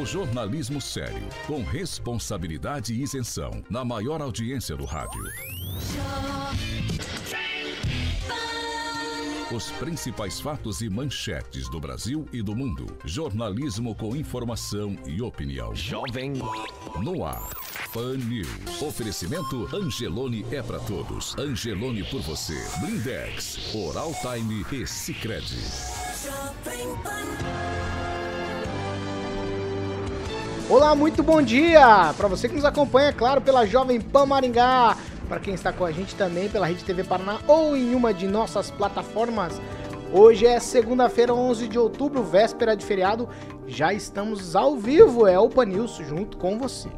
O jornalismo sério, com responsabilidade e isenção, na maior audiência do rádio. Os principais fatos e manchetes do Brasil e do mundo. Jornalismo com informação e opinião. Jovem No ar. Pan News. Oferecimento Angelone é pra todos. Angelone por você. Blindex, Oral Time e Sicredi. Olá, muito bom dia! Para você que nos acompanha, é claro, pela Jovem Pan Maringá, para quem está com a gente também pela Rede TV Paraná ou em uma de nossas plataformas. Hoje é segunda-feira, 11 de outubro, véspera de feriado. Já estamos ao vivo, é o News junto com você.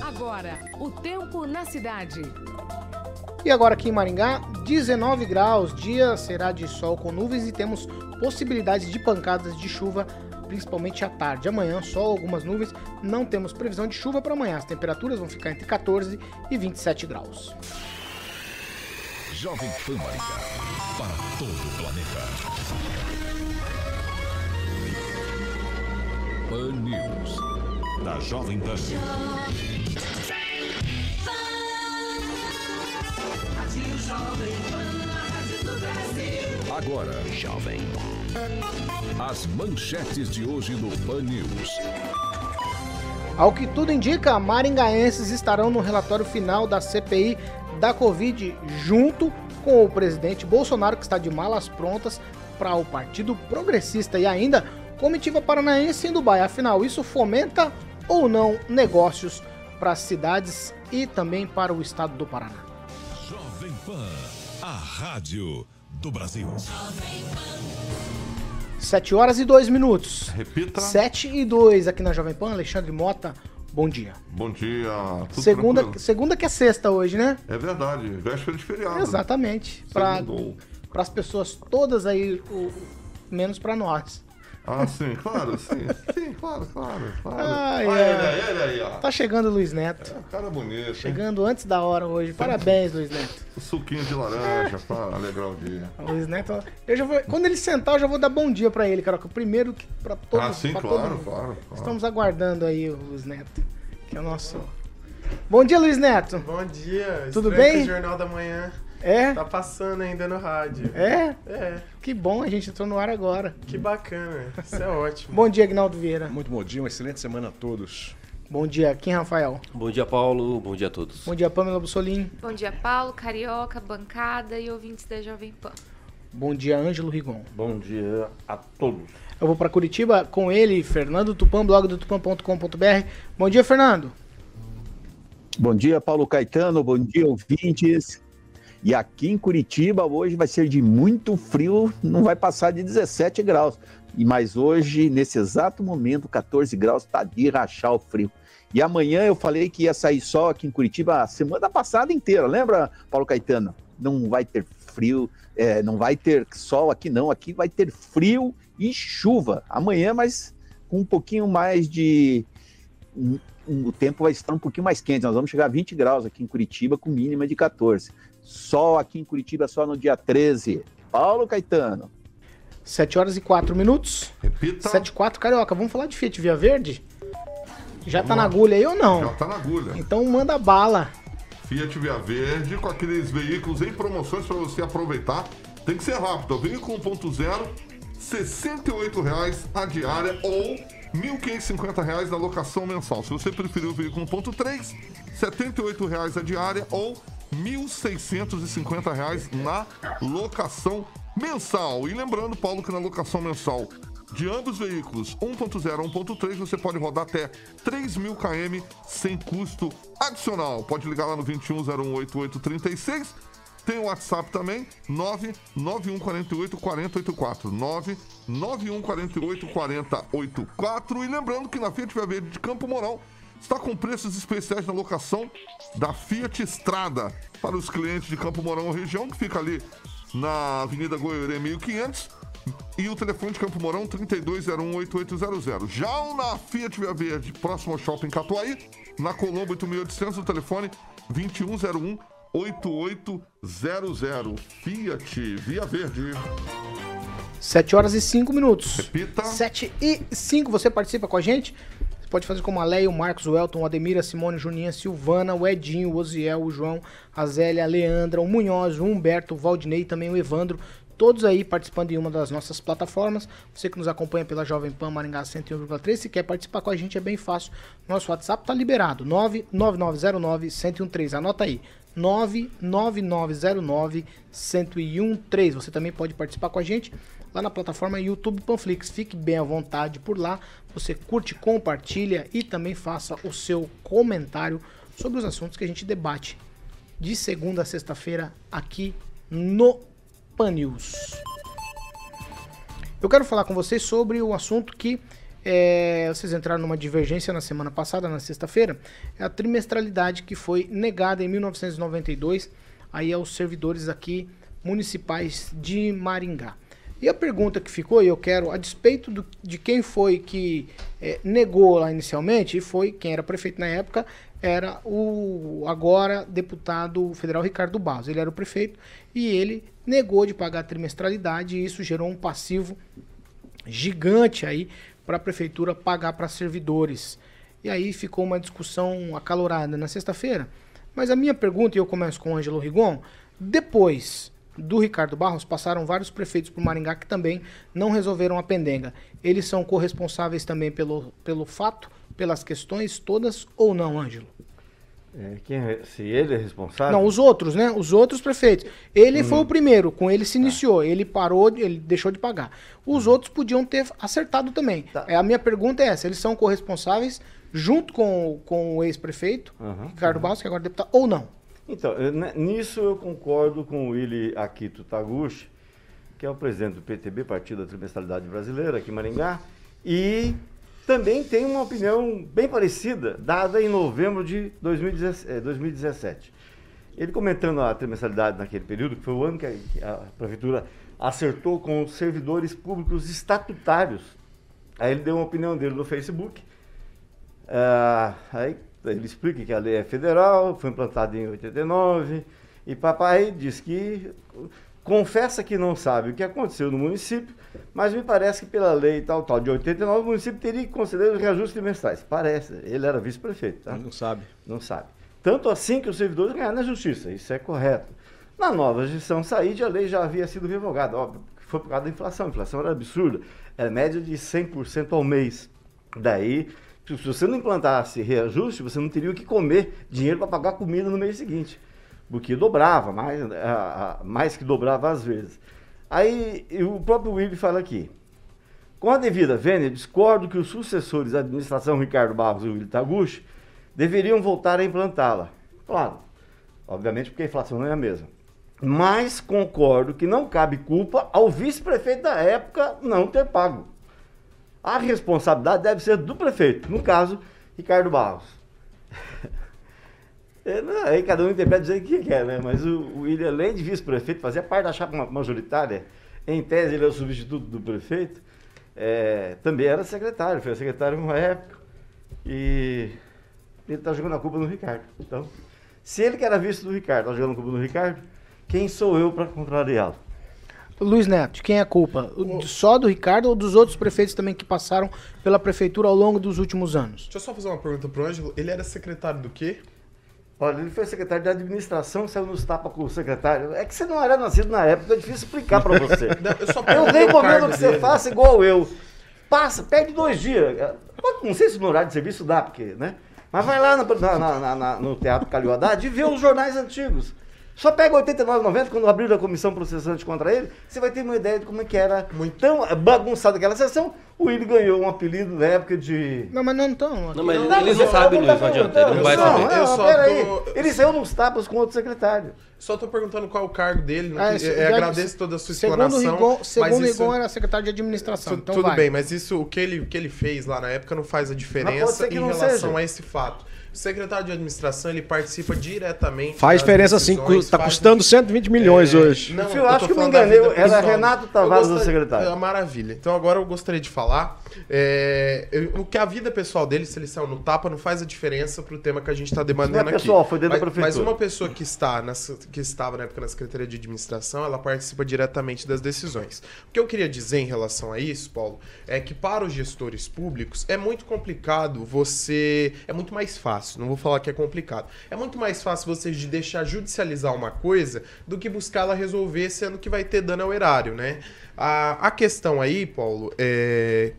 Agora, o tempo na cidade. E agora aqui em Maringá, 19 graus, dia será de sol com nuvens e temos possibilidades de pancadas de chuva, principalmente à tarde. Amanhã, sol, algumas nuvens, não temos previsão de chuva para amanhã. As temperaturas vão ficar entre 14 e 27 graus. Jovem Pan Maringá. Para todo o planeta. Pan News. Da Jovem Pan. Agora, Jovem as manchetes de hoje no Pan News. Ao que tudo indica, maringaenses estarão no relatório final da CPI da Covid, junto com o presidente Bolsonaro, que está de malas prontas para o Partido Progressista e ainda comitiva paranaense em Dubai. Afinal, isso fomenta ou não negócios para as cidades e também para o estado do Paraná? Jovem Pan, a rádio do Brasil. 7 horas e 2 minutos. Repita. 7 e 2 aqui na Jovem Pan. Alexandre Mota, bom dia. Bom dia. Tudo Segunda, tranquilo? segunda que é sexta hoje, né? É verdade, véspera de feriado. Exatamente. Para as pessoas todas aí, o- menos para nós. Ah, sim, claro, sim. Sim, claro, claro, claro. Ai, Olha ele aí, olha ele aí, ó. Tá chegando o Luiz Neto. Cara bonito, hein? Chegando antes da hora hoje. Parabéns, Luiz Neto. O suquinho de laranja pra alegrar o dia. O Luiz Neto, eu já vou, quando ele sentar, eu já vou dar bom dia pra ele, cara. que o Primeiro que para todos, ah, sim, claro, claro, claro. Estamos aguardando aí o Luiz Neto, que é o nosso. Bom dia, Luiz Neto. Bom dia. Tudo Estranho bem? Jornal da Manhã É? tá passando ainda no rádio. É? É, Que bom, a gente entrou no ar agora. que bacana. Isso é ótimo. Bom dia, Agnaldo Vieira. Muito bom dia, uma excelente semana a todos. Bom dia, Kim Rafael. Bom dia, Paulo. Bom dia a todos. Bom dia, Pamela Bussolini. Bom dia, Paulo, Carioca, bancada e ouvintes da Jovem Pan. Bom dia, Ângelo Rigon. Bom dia a todos. Eu vou pra Curitiba com ele, Fernando Tupan, blog do tupan.com.br. Bom dia, Fernando. Bom dia, Paulo Caetano. Bom dia, ouvintes. E aqui em Curitiba hoje vai ser de muito frio, não vai passar de 17 graus. E mas hoje, nesse exato momento, 14 graus, tá de rachar o frio. E amanhã eu falei que ia sair sol aqui em Curitiba a semana passada inteira, lembra, Paulo Caetano? Não vai ter frio, é, não vai ter sol aqui não, aqui vai ter frio e chuva. Amanhã, mas com um pouquinho mais de o tempo vai estar um pouquinho mais quente. Nós vamos chegar a 20 graus aqui em Curitiba, com mínima de 14. Sol aqui em Curitiba só no dia 13. Paulo Caetano. 7 horas e 4 minutos. Repita. 7 e 4, Carioca. Vamos falar de Fiat Via Verde? Já tá Vamos na lá. agulha aí ou não? Já tá na agulha. Então manda bala. Fiat Via Verde com aqueles veículos em promoções para você aproveitar. Tem que ser rápido. Veículo 1.0, R$ 68,00 a diária ou 1.550 reais na locação mensal. Se você preferir o veículo 1.3, R$ 78,00 a diária ou R$ 1.650 reais na locação mensal. E lembrando, Paulo, que na locação mensal de ambos os veículos, 1.0 e 1.3, você pode rodar até 3 mil km sem custo adicional. Pode ligar lá no 21018836 Tem o WhatsApp também, 99148 4084. 99148 4084. E lembrando que na Fiat Via Verde de Campo Mourão está com preços especiais na locação da Fiat Estrada para os clientes de Campo Mourão região, que fica ali na Avenida Goiorê 1500 e o telefone de Campo Mourão 32018800. Já o na Fiat Via Verde, próximo ao Shopping Catuaí, na Colombo 8800, o telefone 2101 8800. Fiat Via Verde. 7 horas e 5 minutos. Repita. 7 e 5, você participa com a gente? Pode fazer como a Leia, o Marcos, o Elton, o Ademir, a Simone, Juninha, a Silvana, o Edinho, o Oziel, o João, a Zélia, a Leandra, o Munhoz, o Humberto, o Valdinei, também o Evandro. Todos aí participando em uma das nossas plataformas. Você que nos acompanha pela Jovem Pan Maringá 101,3, se quer participar com a gente é bem fácil. Nosso WhatsApp tá liberado, 99909-1013. Anota aí, 99909-1013. Você também pode participar com a gente lá na plataforma YouTube Panflix. Fique bem à vontade por lá. Você curte, compartilha e também faça o seu comentário sobre os assuntos que a gente debate de segunda a sexta-feira aqui no Pan News. Eu quero falar com vocês sobre o assunto que é, vocês entraram numa divergência na semana passada, na sexta-feira, é a trimestralidade que foi negada em 1992 aí aos servidores aqui municipais de Maringá. E a pergunta que ficou, e eu quero, a despeito do, de quem foi que é, negou lá inicialmente, e foi quem era prefeito na época, era o agora deputado federal Ricardo Barros. Ele era o prefeito e ele negou de pagar a trimestralidade e isso gerou um passivo gigante aí para a prefeitura pagar para servidores. E aí ficou uma discussão acalorada na sexta-feira. Mas a minha pergunta, e eu começo com o Ângelo Rigon, depois do Ricardo Barros, passaram vários prefeitos por Maringá que também não resolveram a pendenga. Eles são corresponsáveis também pelo, pelo fato, pelas questões todas ou não, Ângelo? É, quem é- se ele é responsável? Não, os outros, né? Os outros prefeitos. Ele foi o primeiro, com ele se iniciou. Ele parou, ele deixou de pagar. Os outros podiam ter acertado também. É, a minha pergunta é essa: eles são corresponsáveis junto com, o- com o ex-prefeito, Aham, Ricardo Barros, que agora é deputado, ou não? Então, eu- né, nisso eu concordo com o Willy Akito Taguchi, que é o presidente do PTB, Partido da Trimestralidade Brasileira, aqui em Maringá, e também tem uma opinião bem parecida, dada em novembro de 2017. eh, 2017. Ele comentando a trimestralidade naquele período, que foi o ano que a, prefeitura acertou com os servidores públicos estatutários. Aí ele deu uma opinião dele no Facebook, ah, aí ele explica que a lei é federal, foi implantada em 89, e papai diz que confessa que não sabe o que aconteceu no município, mas me parece que pela lei tal, tal, de 89, o município teria que conceder os reajustes trimestrais. Parece, ele era vice-prefeito, tá? Não sabe. Não sabe. Tanto assim que os servidores ganharam na justiça, isso é correto. Na nova gestão Saíde, a lei já havia sido revogada, óbvio, que foi por causa da inflação. A inflação era absurda, era média de 100% ao mês. Daí, se você não implantasse reajuste, você não teria o que comer dinheiro para pagar comida no mês seguinte, porque dobrava, mais, a- mais que dobrava às vezes. Aí, o próprio Willi fala aqui, com a devida vênia, discordo que os sucessores da administração Ricardo Barros e Willi Taguchi deveriam voltar a implantá-la. Claro, obviamente porque a inflação não é a mesma. Mas concordo que não cabe culpa ao vice-prefeito da época não ter pago. A responsabilidade deve ser do prefeito, no caso, Ricardo Barros. É, não, Aí cada um interpreta do jeito que quer, né? Mas o, o William, além de vice-prefeito, fazia parte da chapa ma- majoritária. Em tese, ele é o substituto do prefeito. é, também era secretário, foi secretário uma época. E ele está jogando a culpa no Ricardo. Então, se ele que era vice do Ricardo está jogando a culpa no Ricardo, quem sou eu para contrariá-lo? Luiz Neto, de quem é a culpa? O- Só do Ricardo ou dos outros prefeitos também que passaram pela prefeitura ao longo dos últimos anos? Deixa eu só fazer uma pergunta pro Ângelo. Ele era secretário do quê? Olha, ele foi secretário de administração, saiu nos tapas com o secretário. É que você não era nascido na época, é difícil explicar para você. Não, eu só Eu perguntei o recomendo cargo que você dele. faça igual eu. Passa, perde dois dias. Não sei se no horário de serviço dá, porque, né? Mas vai lá no, na- na- na- na- no Teatro Calil Haddad e vê os jornais antigos. Só pega 89,90 quando abriu a comissão processante contra ele, você vai ter uma ideia de como é que era tão bagunçada aquela sessão. O Willi ganhou um apelido na época de. Não, mas não estão. Não, mas ele não sabe, Luiz, não adianta, ele não vai saber. Não, Eu só peraí. tô- Ele saiu nos tapas com outro secretário. Só tô perguntando qual é o cargo dele. não Ah, é, agradeço toda a sua Segundo explanação. Rigon, segundo o isso- Rigon era secretário de administração. Tu- então tudo vai. bem, mas isso, o que ele, o que ele fez lá na época não faz a diferença em não relação seja. a esse fato. O secretário de administração, ele participa diretamente Faz diferença sim, tá faz- custando 120 milhões É, hoje. Não, Eu eu acho que me da enganei, era. Renato Tavares o gostaria- secretário. É, maravilha. Então agora eu gostaria de falar é, eu- o que a vida pessoal dele, se ele saiu no tapa, não faz a diferença pro tema que a gente tá demandando Não é aqui. pessoal, foi dentro da mas, prefeitura. Mas uma pessoa que, está na, que estava na época na Secretaria de Administração, ela participa diretamente das decisões. O que eu queria dizer em relação a isso, Paulo, é que para os gestores públicos é muito complicado você. É muito mais fácil, não vou falar que é complicado. É muito mais fácil você de deixar judicializar uma coisa do que buscar ela resolver, sendo que vai ter dano ao erário, né? A, a questão aí, Paulo, é.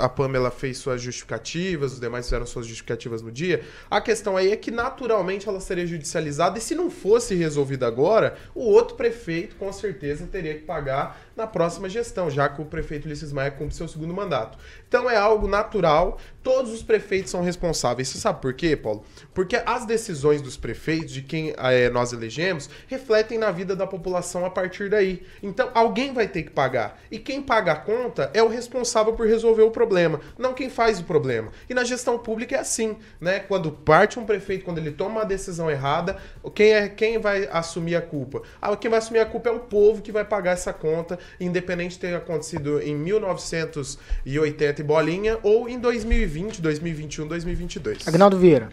A Pamela fez suas justificativas, os demais fizeram suas justificativas no dia. A questão aí é que naturalmente ela seria judicializada e se não fosse resolvida agora, o outro prefeito com certeza teria que pagar na próxima gestão, já que o prefeito Ulisses Maia cumpre seu segundo mandato. Então é algo natural, todos os prefeitos são responsáveis. Você sabe por quê, Paulo? Porque as decisões dos prefeitos, de quem eh, nós elegemos, refletem na vida da população a partir daí. Então alguém vai ter que pagar. E quem paga a conta é o responsável por resolver o problema, não quem faz o problema. E na gestão pública é assim, né? Quando parte um prefeito, quando ele toma uma decisão errada, quem é quem vai assumir a culpa? Ah, quem vai assumir a culpa é o povo que vai pagar essa conta, independente de ter acontecido em 1980 e bolinha ou em 2020, 2021, 2022. Agnaldo Vieira.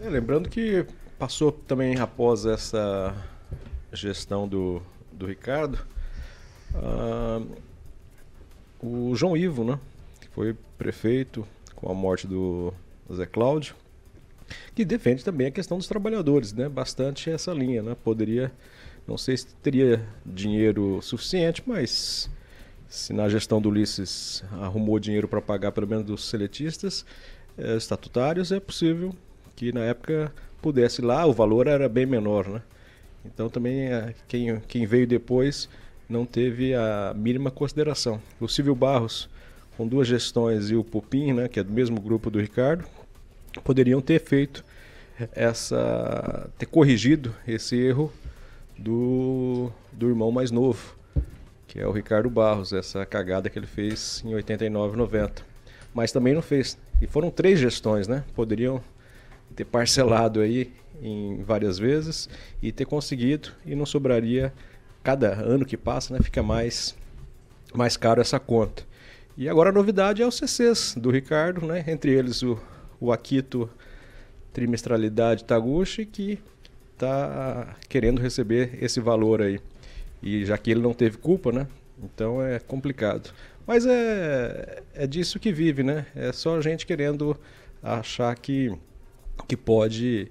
É, lembrando que passou também após essa gestão do, do Ricardo, ah, o João Ivo, né? Que foi prefeito com a morte do Zé Cláudio, que defende também a questão dos trabalhadores, né? Bastante essa linha, né? Poderia, não sei se teria dinheiro suficiente, mas se na gestão do Ulisses arrumou dinheiro para pagar pelo menos dos seletistas eh, estatutários, é possível que na época pudesse lá, o valor era bem menor, né? Então também eh, quem, quem veio depois não teve a mínima consideração. O Silvio Barros, com duas gestões, e o Pupim, né, que é do mesmo grupo do Ricardo, poderiam ter feito essa. ter corrigido esse erro do, do irmão mais novo, que é o Ricardo Barros, essa cagada que ele fez em 89, 90. Mas também não fez. E foram três gestões, né? Poderiam ter parcelado aí em várias vezes e ter conseguido e não sobraria cada ano que passa, né, fica mais mais caro essa conta. E agora a novidade é os CCs do Ricardo, né, entre eles o, o Trimestralidade Taguchi, que está querendo receber esse valor aí. E já que ele não teve culpa, né, então é complicado. Mas é, é disso que vive, né? É só a gente querendo achar que, que pode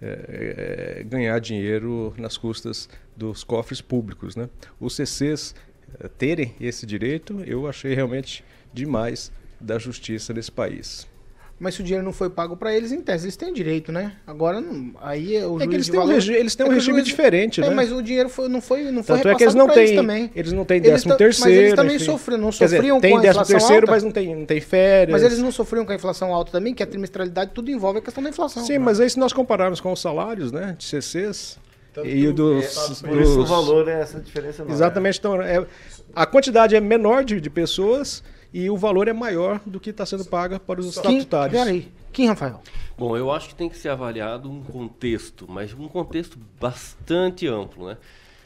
é, é, ganhar dinheiro nas custas dos cofres públicos. Né? Os CCs é, terem esse direito, eu achei realmente demais da justiça nesse país. Mas se o dinheiro não foi pago para eles, em tese, eles têm direito, né? Agora, não- aí o É juiz que eles de têm, um valor- regi- eles têm um É o regime juiz- diferente, É, né? mas o dinheiro foi, não foi, não foi Tanto é que eles repassado não pra eles têm, também. eles não têm Eles décimo tam- terceiro. Mas eles também enfim. sofriam, não Quer dizer, sofriam tem com a décimo inflação terceiro, alta? mas não tem, não tem férias. Mas eles não sofriam com a inflação alta também, que a trimestralidade tudo envolve a questão da inflação. Sim, mas aí se nós compararmos com os salários, né, de CCs Tanto e o dos, É, o dos- valor é essa diferença enorme. Exatamente. Então, é, a quantidade é menor de, de pessoas e o valor é maior do que está sendo pago para os estatutários. peraí. Kim, Rafael? Bom, eu acho que tem que ser avaliado um contexto, mas um contexto bastante amplo, né?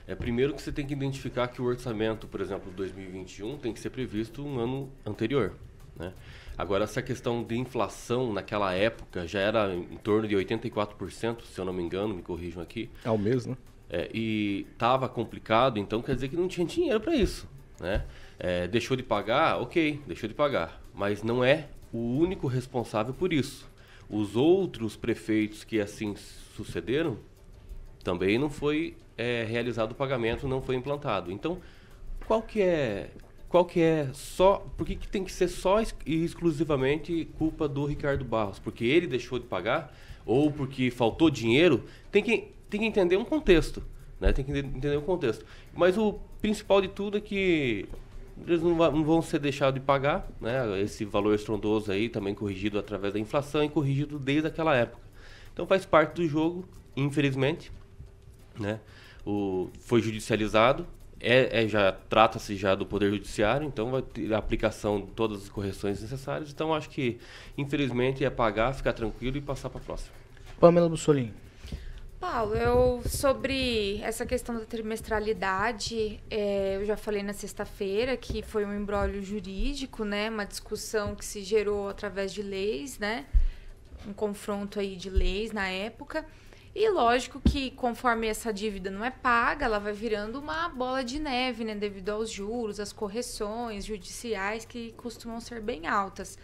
É primeiro que você tem que identificar que o orçamento, por exemplo, 2021 tem que ser previsto um ano anterior, né? Agora essa questão de inflação naquela época já era em torno de 84%, se eu não me engano, me corrijam aqui. Ao mês, né? É, e estava complicado, então quer dizer que não tinha dinheiro para isso. Né? É, deixou de pagar, ok, deixou de pagar. Mas não é o único responsável por isso. Os outros prefeitos que assim sucederam, também não foi é, realizado o pagamento, não foi implantado. Então, qual que é, qual que é só, por que, que tem que ser só e exclusivamente culpa do Ricardo Barros? Porque ele deixou de pagar ou porque faltou dinheiro? Tem que tem que entender um contexto, né? Tem que entender o contexto. Mas o principal de tudo é que eles não, não vão ser deixados de pagar, né? Esse valor estrondoso aí também corrigido através da inflação e corrigido desde aquela época. Então faz parte do jogo, infelizmente, né? O, foi judicializado, é, é já trata-se já do poder judiciário, então vai ter a aplicação de todas as correções necessárias. Então acho que infelizmente é pagar, ficar tranquilo e passar para a próxima. Pamela Bussolini. Paulo, eu sobre essa questão da trimestralidade, é, eu já falei na sexta-feira que foi um embrólio jurídico, né? Uma discussão que se gerou através de leis, né? Um confronto aí de leis na época. E lógico que conforme essa dívida não é paga, ela vai virando uma bola de neve, né? Devido aos juros, às correções judiciais que costumam ser bem altas.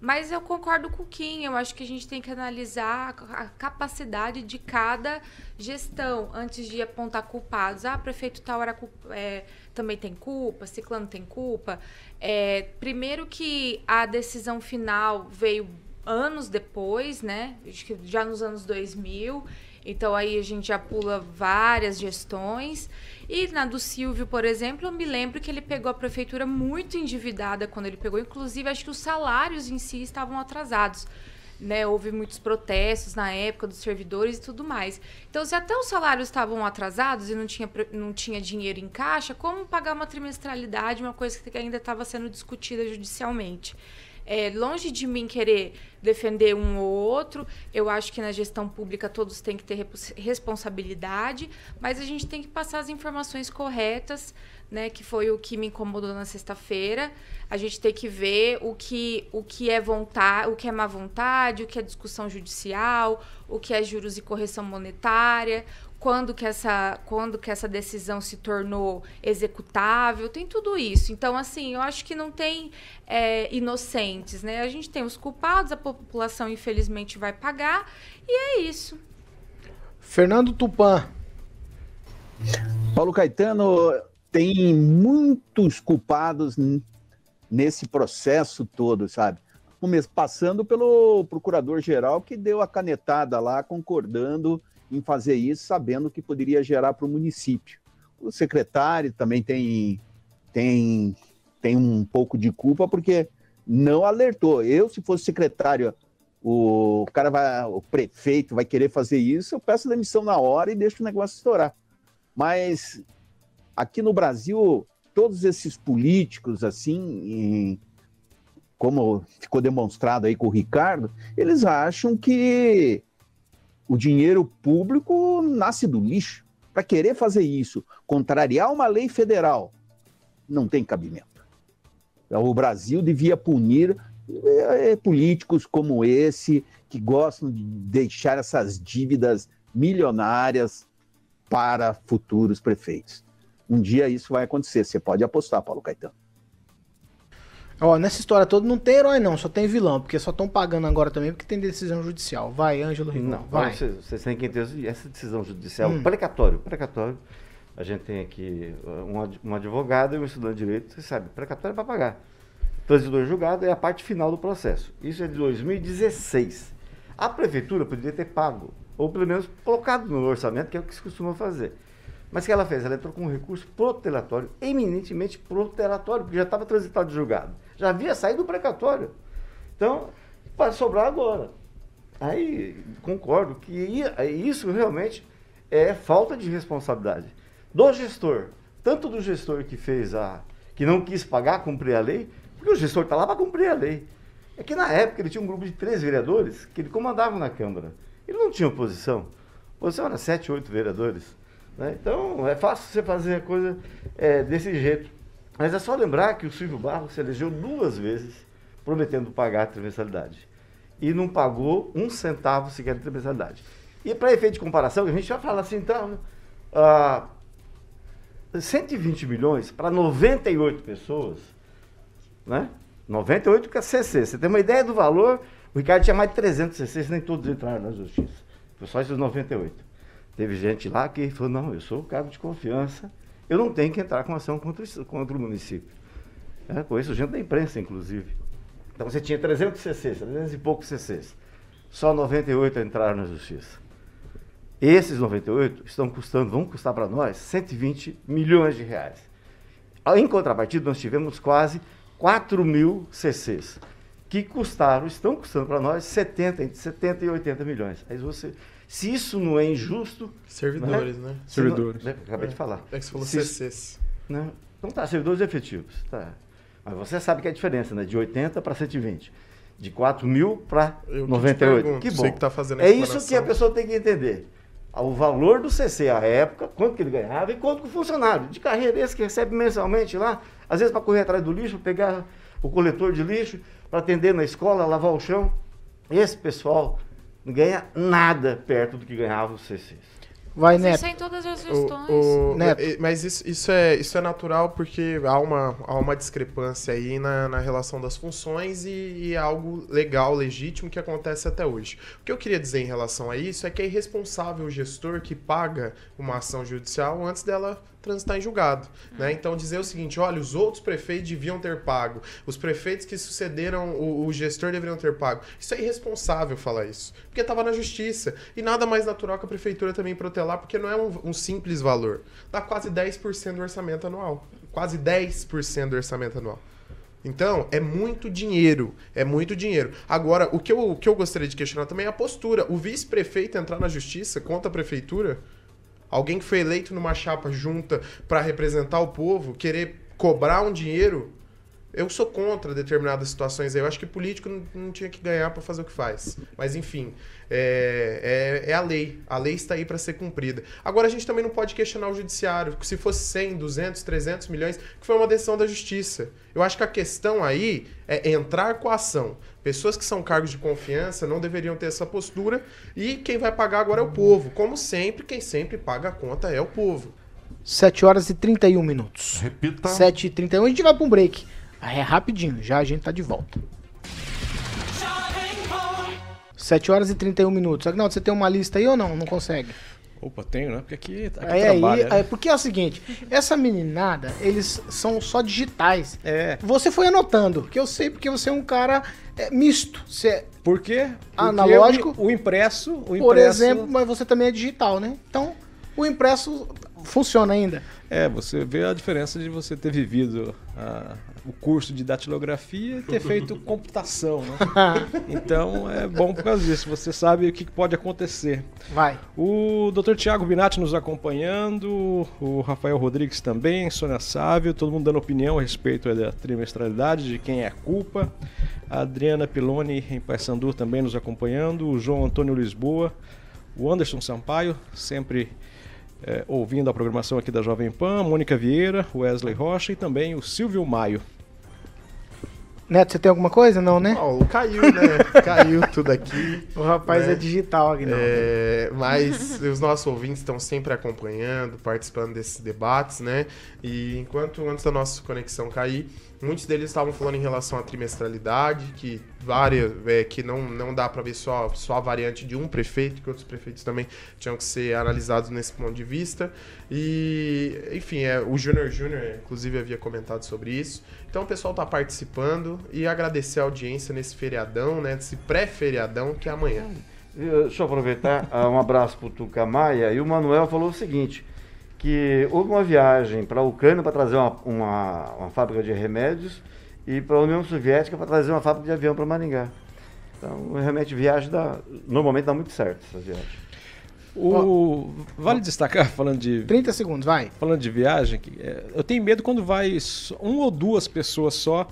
Mas eu concordo com o Kim, eu acho que a gente tem que analisar a capacidade de cada gestão antes de apontar culpados. Ah, prefeito tal era é, também tem culpa, ciclano tem culpa. É, primeiro que a decisão final veio anos depois, né? Acho que já nos anos 2000. Então aí a gente já pula várias gestões. E na do Silvio, por exemplo, eu me lembro que ele pegou a prefeitura muito endividada quando ele pegou. Inclusive, acho que os salários em si estavam atrasados. Né, houve muitos protestos na época dos servidores e tudo mais. Então, se até os salários estavam atrasados e não tinha, não tinha dinheiro em caixa, como pagar uma trimestralidade, uma coisa que ainda estava sendo discutida judicialmente? É, longe de mim querer defender um ou outro, eu acho que na gestão pública todos têm que ter responsabilidade, mas a gente tem que passar as informações corretas, né, que foi o que me incomodou na sexta-feira. A gente tem que ver o que, o que é vontade, o que é má vontade, o que é discussão judicial, o que é juros e correção monetária, quando que essa, quando que essa decisão se tornou executável, tem tudo isso. Então, assim, eu acho que não tem é, inocentes, né? A gente tem os culpados, a população infelizmente vai pagar, e é isso. Fernando Tupan. Paulo Caetano tem muitos culpados nesse processo todo, sabe? Passando pelo procurador-geral que deu a canetada lá, concordando em fazer isso, sabendo que poderia gerar para o município. O secretário também tem, tem, tem um pouco de culpa, porque não alertou. Eu, se fosse secretário, o cara vai, o prefeito vai querer fazer isso, eu peço demissão na hora e deixo o negócio estourar. Mas aqui no Brasil, todos esses políticos, assim, em- como ficou demonstrado aí com o Ricardo, eles acham que o dinheiro público nasce do lixo. Para querer fazer isso, contrariar uma lei federal, não tem cabimento. O Brasil devia punir eh, políticos como esse, que gostam de deixar essas dívidas milionárias para futuros prefeitos. Um dia isso vai acontecer, você pode apostar, Paulo Caetano. Ó, nessa história toda não tem herói não, só tem vilão, porque só estão pagando agora também porque tem decisão judicial. Vai, Ângelo Rigon, Não, vai. Vocês, vocês têm que entender essa decisão judicial. Hum. Precatório. Precatório. A gente tem aqui uh, um, um advogado e um estudante de direito, você sabe, precatório é para pagar. Transitor julgado é a parte final do processo. Isso é de 2016. A prefeitura poderia ter pago, ou pelo menos colocado no orçamento, que é o que se costuma fazer. Mas o que ela fez? Ela entrou com um recurso protelatório, eminentemente protelatório, porque já estava transitado de julgado. Já havia saído do precatório. Então, vai sobrar agora. Aí concordo que isso realmente é falta de responsabilidade do gestor, tanto do gestor que fez a que não quis pagar, cumprir a lei, porque o gestor está lá para cumprir a lei. É que na época ele tinha um grupo de três vereadores que ele comandava na Câmara. Ele não tinha oposição. Oposição era sete, oito vereadores. né? Então é fácil você fazer a coisa é, desse jeito. Mas é só lembrar que o Silvio Barros se elegeu duas vezes prometendo pagar a trimestralidade. E não pagou um centavo sequer de trimestralidade. E para efeito de comparação, a gente já fala assim, então, ah, 120 milhões para 98 pessoas, né? 98 que é CC. Você tem uma ideia do valor? O Ricardo tinha mais de 300 CCs, nem todos entraram na justiça. Foi só esses 98. Teve gente lá que falou, não, eu sou o cargo de confiança, eu não tenho que entrar com ação contra, contra o município. É, conheço gente da imprensa, inclusive. Então você tinha 300 CCs, 300 e poucos CCs. Só 98 entraram na justiça. Esses 98 estão custando, vão custar para nós 120 milhões de reais. Em contrapartida, nós tivemos quase 4 mil CCs, que custaram, estão custando para nós 70, entre 70 e 80 milhões. Aí você, se isso não é injusto. Servidores, né? Não- Servidores. né, Acabei de É. falar. É que você falou Se- CCs. né? Então tá, servidores efetivos. Tá. Mas você sabe que é a diferença, né? De 80 para 120. De 4 mil para Eu que te 98. pergunto, que você bom. que tá fazendo a é isso que a pessoa tem que entender. O valor do CC à época, quanto que ele ganhava e quanto que o funcionário de carreira esse que recebe mensalmente lá, às vezes para correr atrás do lixo, pegar o coletor de lixo, para atender na escola, lavar o chão. Esse pessoal não ganha nada perto do que ganhava os CCs. Vai, Neto. Isso é em todas as O- gestões. o- Neto. e- Mas isso, isso, é, isso é natural porque há uma, há uma discrepância aí na, na relação das funções e, e é algo legal, legítimo que acontece até hoje. O que eu queria dizer em relação a isso é que é irresponsável o gestor que paga uma ação judicial antes dela transitar em julgado. Né? Então dizer o seguinte, olha, os outros prefeitos deviam ter pago, os prefeitos que sucederam o, o gestor deveriam ter pago. Isso é irresponsável falar isso, porque estava na justiça. E nada mais natural que a prefeitura também protelar, porque não é um, um simples valor. Dá quase 10% do orçamento anual. Quase 10% do orçamento anual. Então, é muito dinheiro. É muito dinheiro. Agora, o que eu, o que eu gostaria de questionar também é a postura. O vice-prefeito entrar na justiça contra a prefeitura? Alguém que foi eleito numa chapa junta para representar o povo, querer cobrar um dinheiro? Eu sou contra determinadas situações aí. Eu acho que político não, não tinha que ganhar para fazer o que faz. Mas, enfim, é, é, é a lei. A lei está aí para ser cumprida. Agora, a gente também não pode questionar o judiciário. Se fosse 100, 200, 300 milhões, que foi uma decisão da justiça. Eu acho que a questão aí é entrar com a ação. Pessoas que são cargos de confiança não deveriam ter essa postura. E quem vai pagar agora é o povo. Como sempre, quem sempre paga a conta é o povo. 7 horas e 31 minutos. Repita. 7 e 31 a gente vai pra um break. É rapidinho, já a gente tá de volta. 7 horas e 31 minutos. Agnaldo, você tem uma lista aí ou não? Não consegue? Opa, tenho, né? Porque aqui, aqui Aí, aí, trabalha. né? é, porque é o seguinte, essa meninada, eles são só digitais. É. Você foi anotando, que eu sei porque você é um cara é, misto. Você é, Por quê? Porque Analógico. O, o impresso, o impresso... por exemplo, mas você também é digital, né? Então, o impresso funciona ainda. É, você vê a diferença de você ter vivido ah, o curso de datilografia e ter feito computação, né? Então é bom por causa disso, você sabe o que pode acontecer. Vai. O Dr. Tiago Binatti nos acompanhando, o Rafael Rodrigues também, Sônia Sávio, todo mundo dando opinião a respeito da trimestralidade, de quem é a culpa. A Adriana Piloni em Paysandu também nos acompanhando, o João Antônio Lisboa, o Anderson Sampaio, sempre eh, ouvindo a programação aqui da Jovem Pan, Mônica Vieira, o Wesley Rocha e também o Silvio Maio. Neto, você tem alguma coisa? Não, né? Paulo, caiu, né? caiu tudo aqui. O rapaz né? é digital, Agnaldo. É, mas os nossos ouvintes estão sempre acompanhando, participando desses debates, né? E enquanto antes da nossa conexão cair, muitos deles estavam falando em relação à trimestralidade, que várias, é, que não, não dá para ver só, só a variante de um prefeito, que outros prefeitos também tinham que ser analisados nesse ponto de vista. E, enfim, é, o Júnior Júnior, inclusive, havia comentado sobre isso. Então o pessoal está participando e agradecer a audiência nesse feriadão, né? Nesse pré-feriadão que é amanhã. Eu- Deixa eu aproveitar, ah, um abraço para o Tuca Maia. E o Manuel falou o seguinte, que houve uma viagem para a Ucrânia para trazer uma, uma, uma fábrica de remédios e para a União Soviética para trazer uma fábrica de avião para Maringá. Então, realmente, viagem dá, normalmente dá muito certo essa viagem. O, vale destacar, falando de 30 segundos, vai. falando de viagem, é, eu tenho medo quando vai um ou duas pessoas só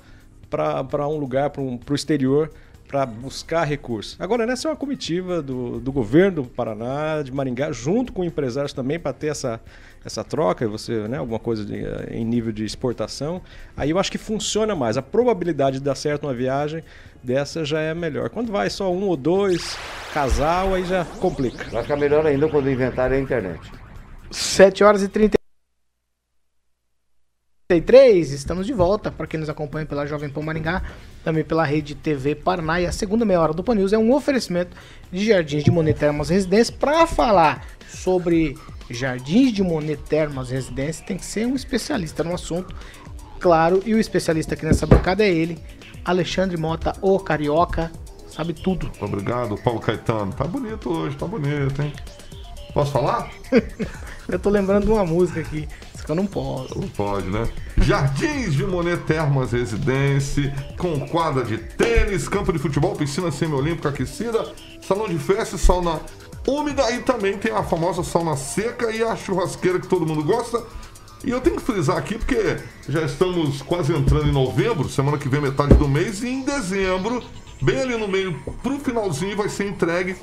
para um lugar, para o exterior, para buscar recursos. Agora, nessa é uma comitiva do, do governo do Paraná, de Maringá, junto com empresários também, para ter essa, essa troca, e você, né, alguma coisa de, eh, em nível de exportação. Aí eu acho que funciona mais. A probabilidade de dar certo uma viagem dessa já é melhor. Quando vai só um ou dois, casal, aí já complica. Vai ficar melhor ainda quando inventarem a internet. 7 horas e 33, estamos de volta. Para quem nos acompanha pela Jovem Pan Maringá, também pela Rede TV Paraná. E a segunda meia hora do Pan News é um oferecimento de Jardins de Monet Termas Residência. Para falar sobre Jardins de Monet Termas Residência, tem que ser um especialista no assunto, claro. E o especialista aqui nessa bancada é ele, Alexandre Mota, o Carioca, sabe tudo. Obrigado, Paulo Caetano. Tá bonito hoje, tá bonito, hein? Posso falar? Eu tô lembrando de uma música aqui. Isso que eu não posso. Não pode, né? Jardins de Monet Termas Residência, com quadra de tênis, campo de futebol, piscina semiolímpica aquecida, salão de festa, e sauna úmida e também tem a famosa sauna seca e a churrasqueira que todo mundo gosta. E eu tenho que frisar aqui porque já estamos quase entrando em novembro, semana que vem metade do mês, e em dezembro, bem ali no meio, pro finalzinho, vai ser entregue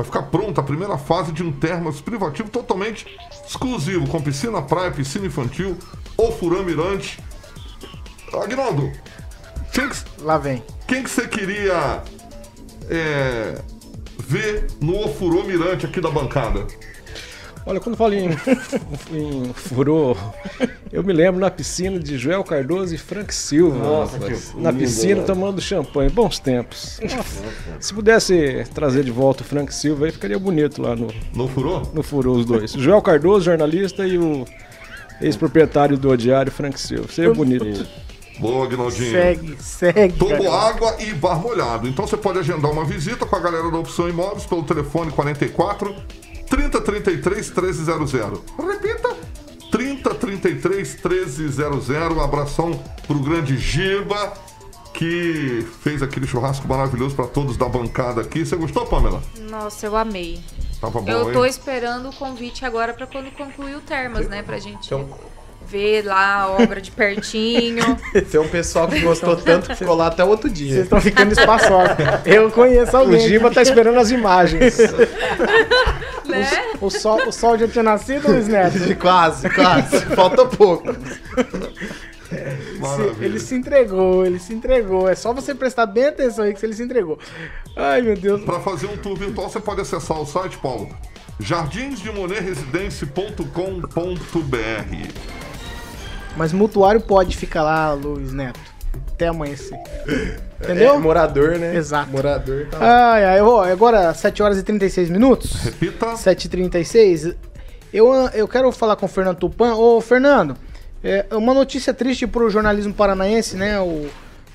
Vai ficar pronta a primeira fase de um termas privativo totalmente exclusivo, com piscina praia, piscina infantil, ofurã mirante. Agnaldo, quem que, Lá vem. quem que você queria é, ver no ofurô mirante aqui da bancada? Olha, quando falo em, em furô, eu me lembro na piscina de Joel Cardoso e Frank Silva. Nossa, rapaz. que na lindo, piscina né? tomando champanhe. Bons tempos. Se pudesse trazer de volta o Frank Silva, aí ficaria bonito lá no, No ofurô? no furô os dois. Joel Cardoso, jornalista, e o ex-proprietário do Diário, Frank Silva. Seria bonito. Boa, Agnaldinho. Segue, segue. Cara. água e bar molhado. Então você pode agendar uma visita com a galera da Opção Imóveis pelo telefone 44 3033 1300. Repita. 3033 1300. Um abração pro grande Giba, que fez aquele churrasco maravilhoso para todos da bancada aqui. Você gostou, Pamela? Nossa, eu amei. Tava bom, Eu tô hein? esperando o convite agora pra quando concluir o Termas, né? Pra gente Então- ver lá a obra de pertinho. Tem um pessoal que gostou tanto que ficou lá até o outro dia. Vocês estão ficando espaçosos. Eu conheço O alguém. Giba tá esperando as imagens. né? O sol, o sol já tinha nascido, Luiz Neto? quase, quase. Falta pouco. Maravilha. Ele se entregou, ele se entregou. É só você prestar bem atenção aí que ele se entregou. Ai, meu Deus. Para fazer um tour virtual, você pode acessar o site, Paulo. jardinsdemonerresidência.com.br Mas mutuário pode ficar lá, Luiz Neto. Até amanhecer. Entendeu? É, morador, né? Exato. Morador tá Ai, ai, ó, agora 7 horas e 36 minutos. Repita. 7h36. Eu, eu quero falar com o Fernando Tupan. Ô, Fernando, é uma notícia triste pro jornalismo paranaense, né? O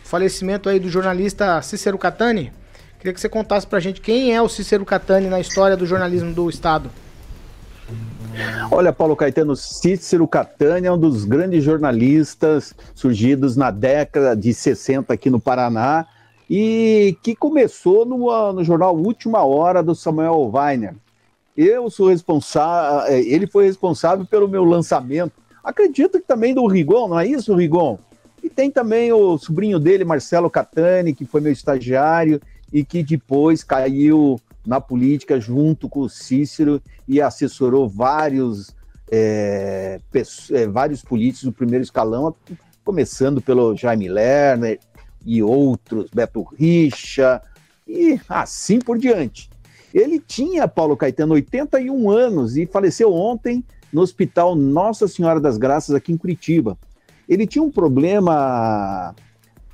falecimento aí do jornalista Cícero Catani. Queria que você contasse pra gente quem é o Cícero Catani na história do jornalismo do Estado. Olha, Paulo Caetano, Cícero Catani é um dos grandes jornalistas surgidos na década de 60 aqui no Paraná e que começou no, no jornal Última Hora do Samuel Weiner. Eu sou responsável, ele foi responsável pelo meu lançamento. Acredito que também do Rigon, não é isso, Rigon? E tem também o sobrinho dele, Marcelo Catani, que foi meu estagiário e que depois caiu na política junto com o Cícero e assessorou vários, é, é, vários políticos do primeiro escalão, começando pelo Jaime Lerner e outros, Beto Richa e assim por diante. Ele tinha, Paulo Caetano, 81 anos e faleceu ontem no Hospital Nossa Senhora das Graças, aqui em Curitiba. Ele tinha um problema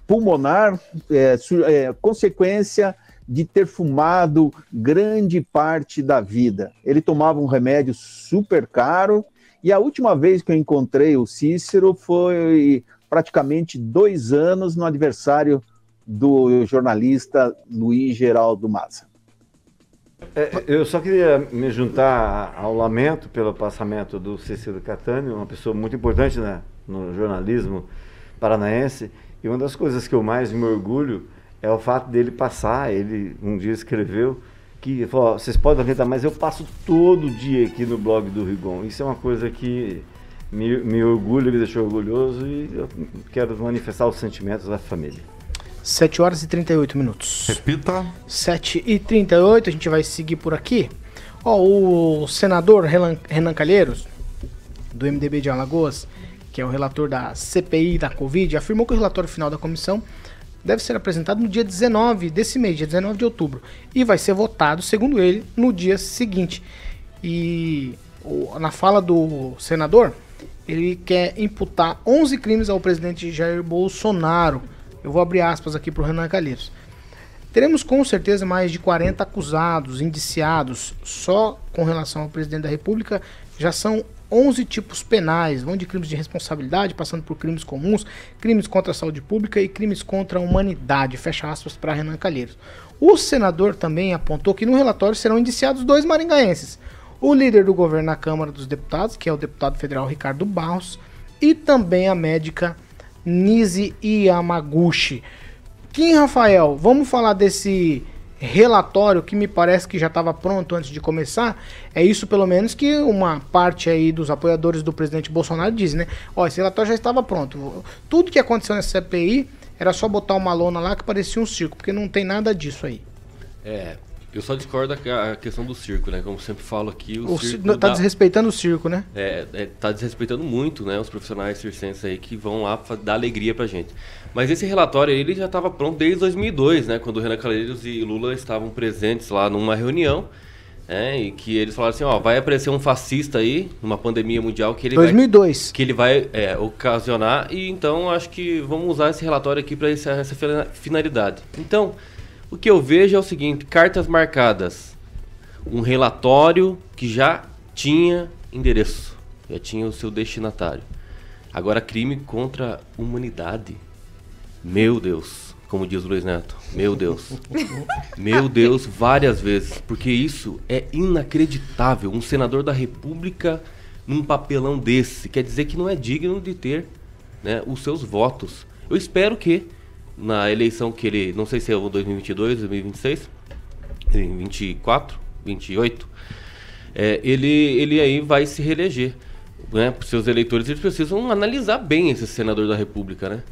pulmonar, é, é, consequência de ter fumado grande parte da vida. Ele tomava um remédio super caro e a última vez que eu encontrei o Cícero foi praticamente dois anos no aniversário do jornalista Luiz Geraldo Massa. É, eu só queria me juntar ao lamento pelo passamento do Cecílio Catani, uma pessoa muito importante né, no jornalismo paranaense. E uma das coisas que eu mais me orgulho é o fato dele passar. Ele um dia escreveu que falou, "Ó, vocês podem acreditar, mas eu passo todo dia aqui no blog do Rigon. Isso é uma coisa que me, me orgulha, me deixou orgulhoso e eu quero manifestar os sentimentos da família. 7 horas e 38 minutos. Repita. 7 e 38 a gente vai seguir por aqui. Ó, o senador Renan, Renan Calheiros, do MDB de Alagoas, que é o relator da CPI da Covid, afirmou que o relatório final da comissão deve ser apresentado no dia 19 desse mês, dia 19 de outubro, e vai ser votado, segundo ele, no dia seguinte. E na fala do senador, ele quer imputar 11 crimes ao presidente Jair Bolsonaro. Eu vou abrir aspas aqui para o Renan Calheiros. Teremos com certeza mais de 40 acusados, indiciados, só com relação ao presidente da República. Já são 11 tipos penais, vão de crimes de responsabilidade, passando por crimes comuns, crimes contra a saúde pública e crimes contra a humanidade. Fecha aspas para Renan Calheiros. O senador também apontou que no relatório serão indiciados dois maringaenses, o líder do governo na Câmara dos Deputados, que é o deputado federal Ricardo Barros, e também a médica Nise Yamaguchi. Kim Rafael, vamos falar desse relatório que me parece que já estava pronto antes de começar. É isso, pelo menos, que uma parte aí dos apoiadores do presidente Bolsonaro diz, né? Ó, esse relatório já estava pronto. Tudo que aconteceu nessa CPI era só botar uma lona lá que parecia um circo, porque não tem nada disso aí. É, eu só discordo da questão do circo, né? Como sempre falo aqui, o, O circo ci- tá dá- desrespeitando o circo, né? É, é, tá desrespeitando muito, né, os profissionais circenses aí que vão lá dar alegria pra gente. Mas esse relatório aí, ele já estava pronto desde 2002, né, quando o Renan Calheiros e Lula estavam presentes lá numa reunião, né, e que eles falaram assim, ó, vai aparecer um fascista aí, numa pandemia mundial que ele 2002. vai que ele vai é, ocasionar e então acho que vamos usar esse relatório aqui para essa, essa fina- finalidade. Então, o que eu vejo é o seguinte, cartas marcadas, um relatório que já tinha endereço, já tinha o seu destinatário. Agora, crime contra a humanidade. Meu Deus, como diz o Luiz Neto. Meu Deus. Meu Deus, várias vezes. Porque isso é inacreditável. Um senador da República num papelão desse. Quer dizer que não é digno de ter né, os seus votos. Eu espero que na eleição que ele. Não sei se é o 2022, 2026, 24, 28 é, ele, ele aí vai se reeleger. Né? Para seus eleitores, eles precisam analisar bem esse senador da República, né?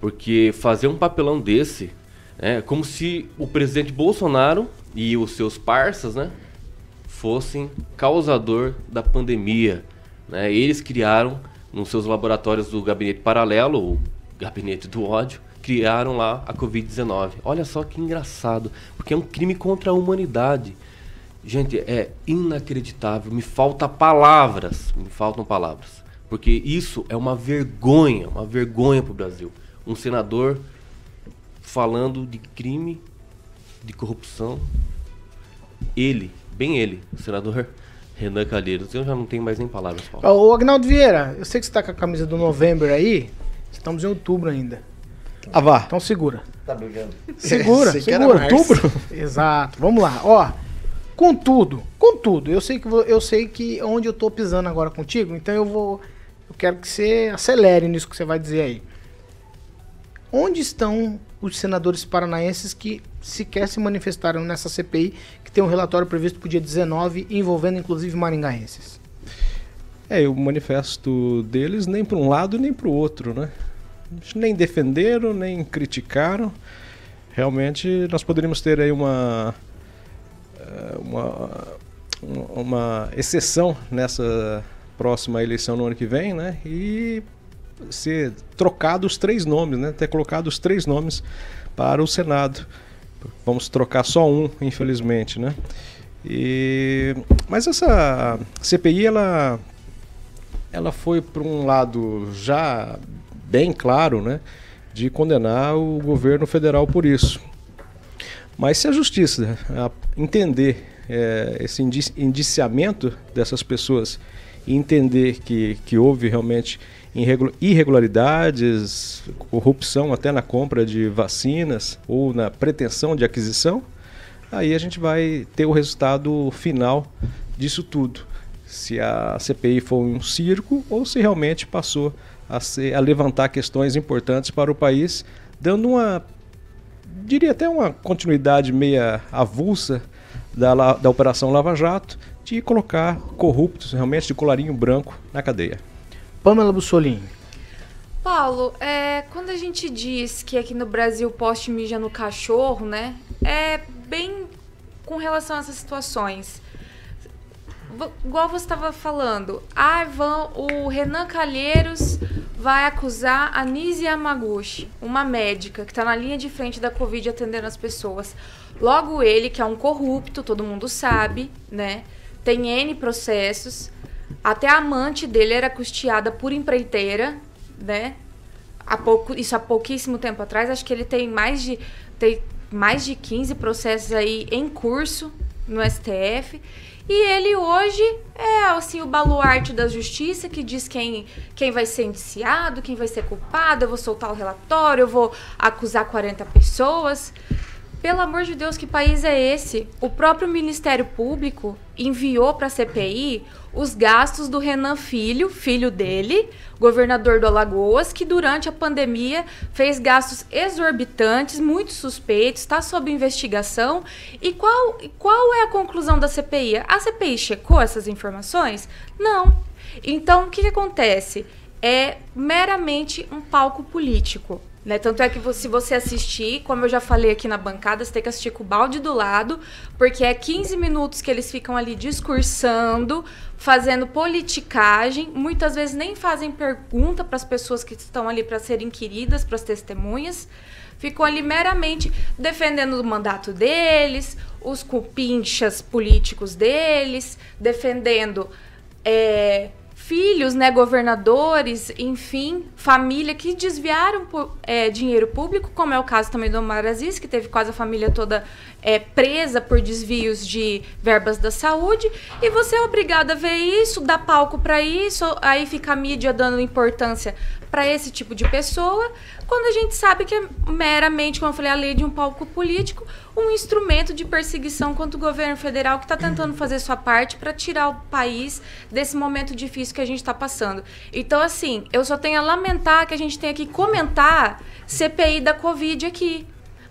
Porque fazer um papelão desse, é como se o presidente Bolsonaro e os seus parças, né? Fossem causador da pandemia. Né? Eles criaram, nos seus laboratórios do gabinete paralelo, o gabinete do ódio, criaram lá a Covid-19. Olha só que engraçado, porque é um crime contra a humanidade. Gente, é inacreditável. Me falta palavras. Me faltam palavras. Porque isso é uma vergonha, uma vergonha para o Brasil. Um senador falando de crime, de corrupção. Ele, bem ele, o senador Renan Calheiros. Eu já não tenho mais nem palavras, Paulo. Ô, Agnaldo Vieira, eu sei que você tá com a camisa do November aí. Estamos em outubro ainda. Ah, vá. Então segura. Tá brigando. Segura, que era segura. Outubro? Exato. Vamos lá. Ó, contudo, contudo, eu sei que eu sei que onde eu tô pisando agora contigo, então eu vou eu quero que você acelere nisso que você vai dizer aí. Onde estão os senadores paranaenses que sequer se manifestaram nessa CPI, que tem um relatório previsto para o dia 19, envolvendo inclusive maringaenses? É, o manifesto deles nem para um lado nem para o outro, né? Nem defenderam, nem criticaram. Realmente nós poderíamos ter aí uma eh, uma, uma exceção nessa próxima eleição no ano que vem, né? E ser trocado os três nomes, né? Ter colocado os três nomes para o Senado. Vamos trocar só um, infelizmente, né? E mas essa CPI ela ela foi por um lado já bem claro, né, de condenar o governo federal por isso. Mas se a justiça entender eh, esse indi- indiciamento dessas pessoas e entender que, que houve realmente irregu- irregularidades, corrupção até na compra de vacinas ou na pretensão de aquisição, aí a gente vai ter o resultado final disso tudo. Se a CPI foi um circo ou se realmente passou a, ser, a levantar questões importantes para o país, dando uma, diria até uma continuidade meia avulsa da, da Operação Lava Jato, de colocar corruptos realmente de colarinho branco na cadeia. Pamela Bussolini. Paulo, é, quando a gente diz que aqui no Brasil poste mija no cachorro, né? É bem com relação a essas situações. Igual você estava falando, ah, vão, o Renan Calheiros vai acusar a Nise Yamaguchi, uma médica que está na linha de frente da Covid atendendo as pessoas. Logo ele, que é um corrupto, todo mundo sabe, né? Tem N processos. Até a amante dele era custeada por empreiteira, né? Há pouco, isso há pouquíssimo tempo atrás. Acho que ele tem mais de, tem mais de 15 processos aí em curso no STF. E ele hoje é assim o baluarte da justiça que diz quem, quem vai ser indiciado, quem vai ser culpado, eu vou soltar o relatório, eu vou acusar 40 pessoas. Pelo amor de Deus, que país é esse? O próprio Ministério Público enviou para a CPI os gastos do Renan Filho, filho dele, governador do Alagoas, que durante a pandemia fez gastos exorbitantes, muito suspeitos, está sob investigação. E qual, qual é a conclusão da CPI? A CPI checou essas informações? Não. Então, o que, que acontece? É meramente um palco político. Né? Tanto é que vo- se você assistir, como eu já falei aqui na bancada, você tem que assistir com o balde do lado, porque é 15 minutos que eles ficam ali discursando, fazendo politicagem, muitas vezes nem fazem pergunta para as pessoas que estão ali para serem inquiridas, para as testemunhas. Ficam ali meramente defendendo o mandato deles, os cupinchas políticos deles, defendendo é, filhos, né, governadores, enfim, família que desviaram é, dinheiro público, como é o caso também do Omar Aziz, que teve quase a família toda é, presa por desvios de verbas da saúde, e você é obrigado a ver isso, dar palco para isso, aí fica a mídia dando importância para esse tipo de pessoa, quando a gente sabe que é meramente, como eu falei, a lei de um palco político, um instrumento de perseguição contra o governo federal que está tentando fazer sua parte para tirar o país desse momento difícil que a gente está passando. Então, assim, eu só tenho a lamentar que a gente tenha que comentar CPI da Covid aqui.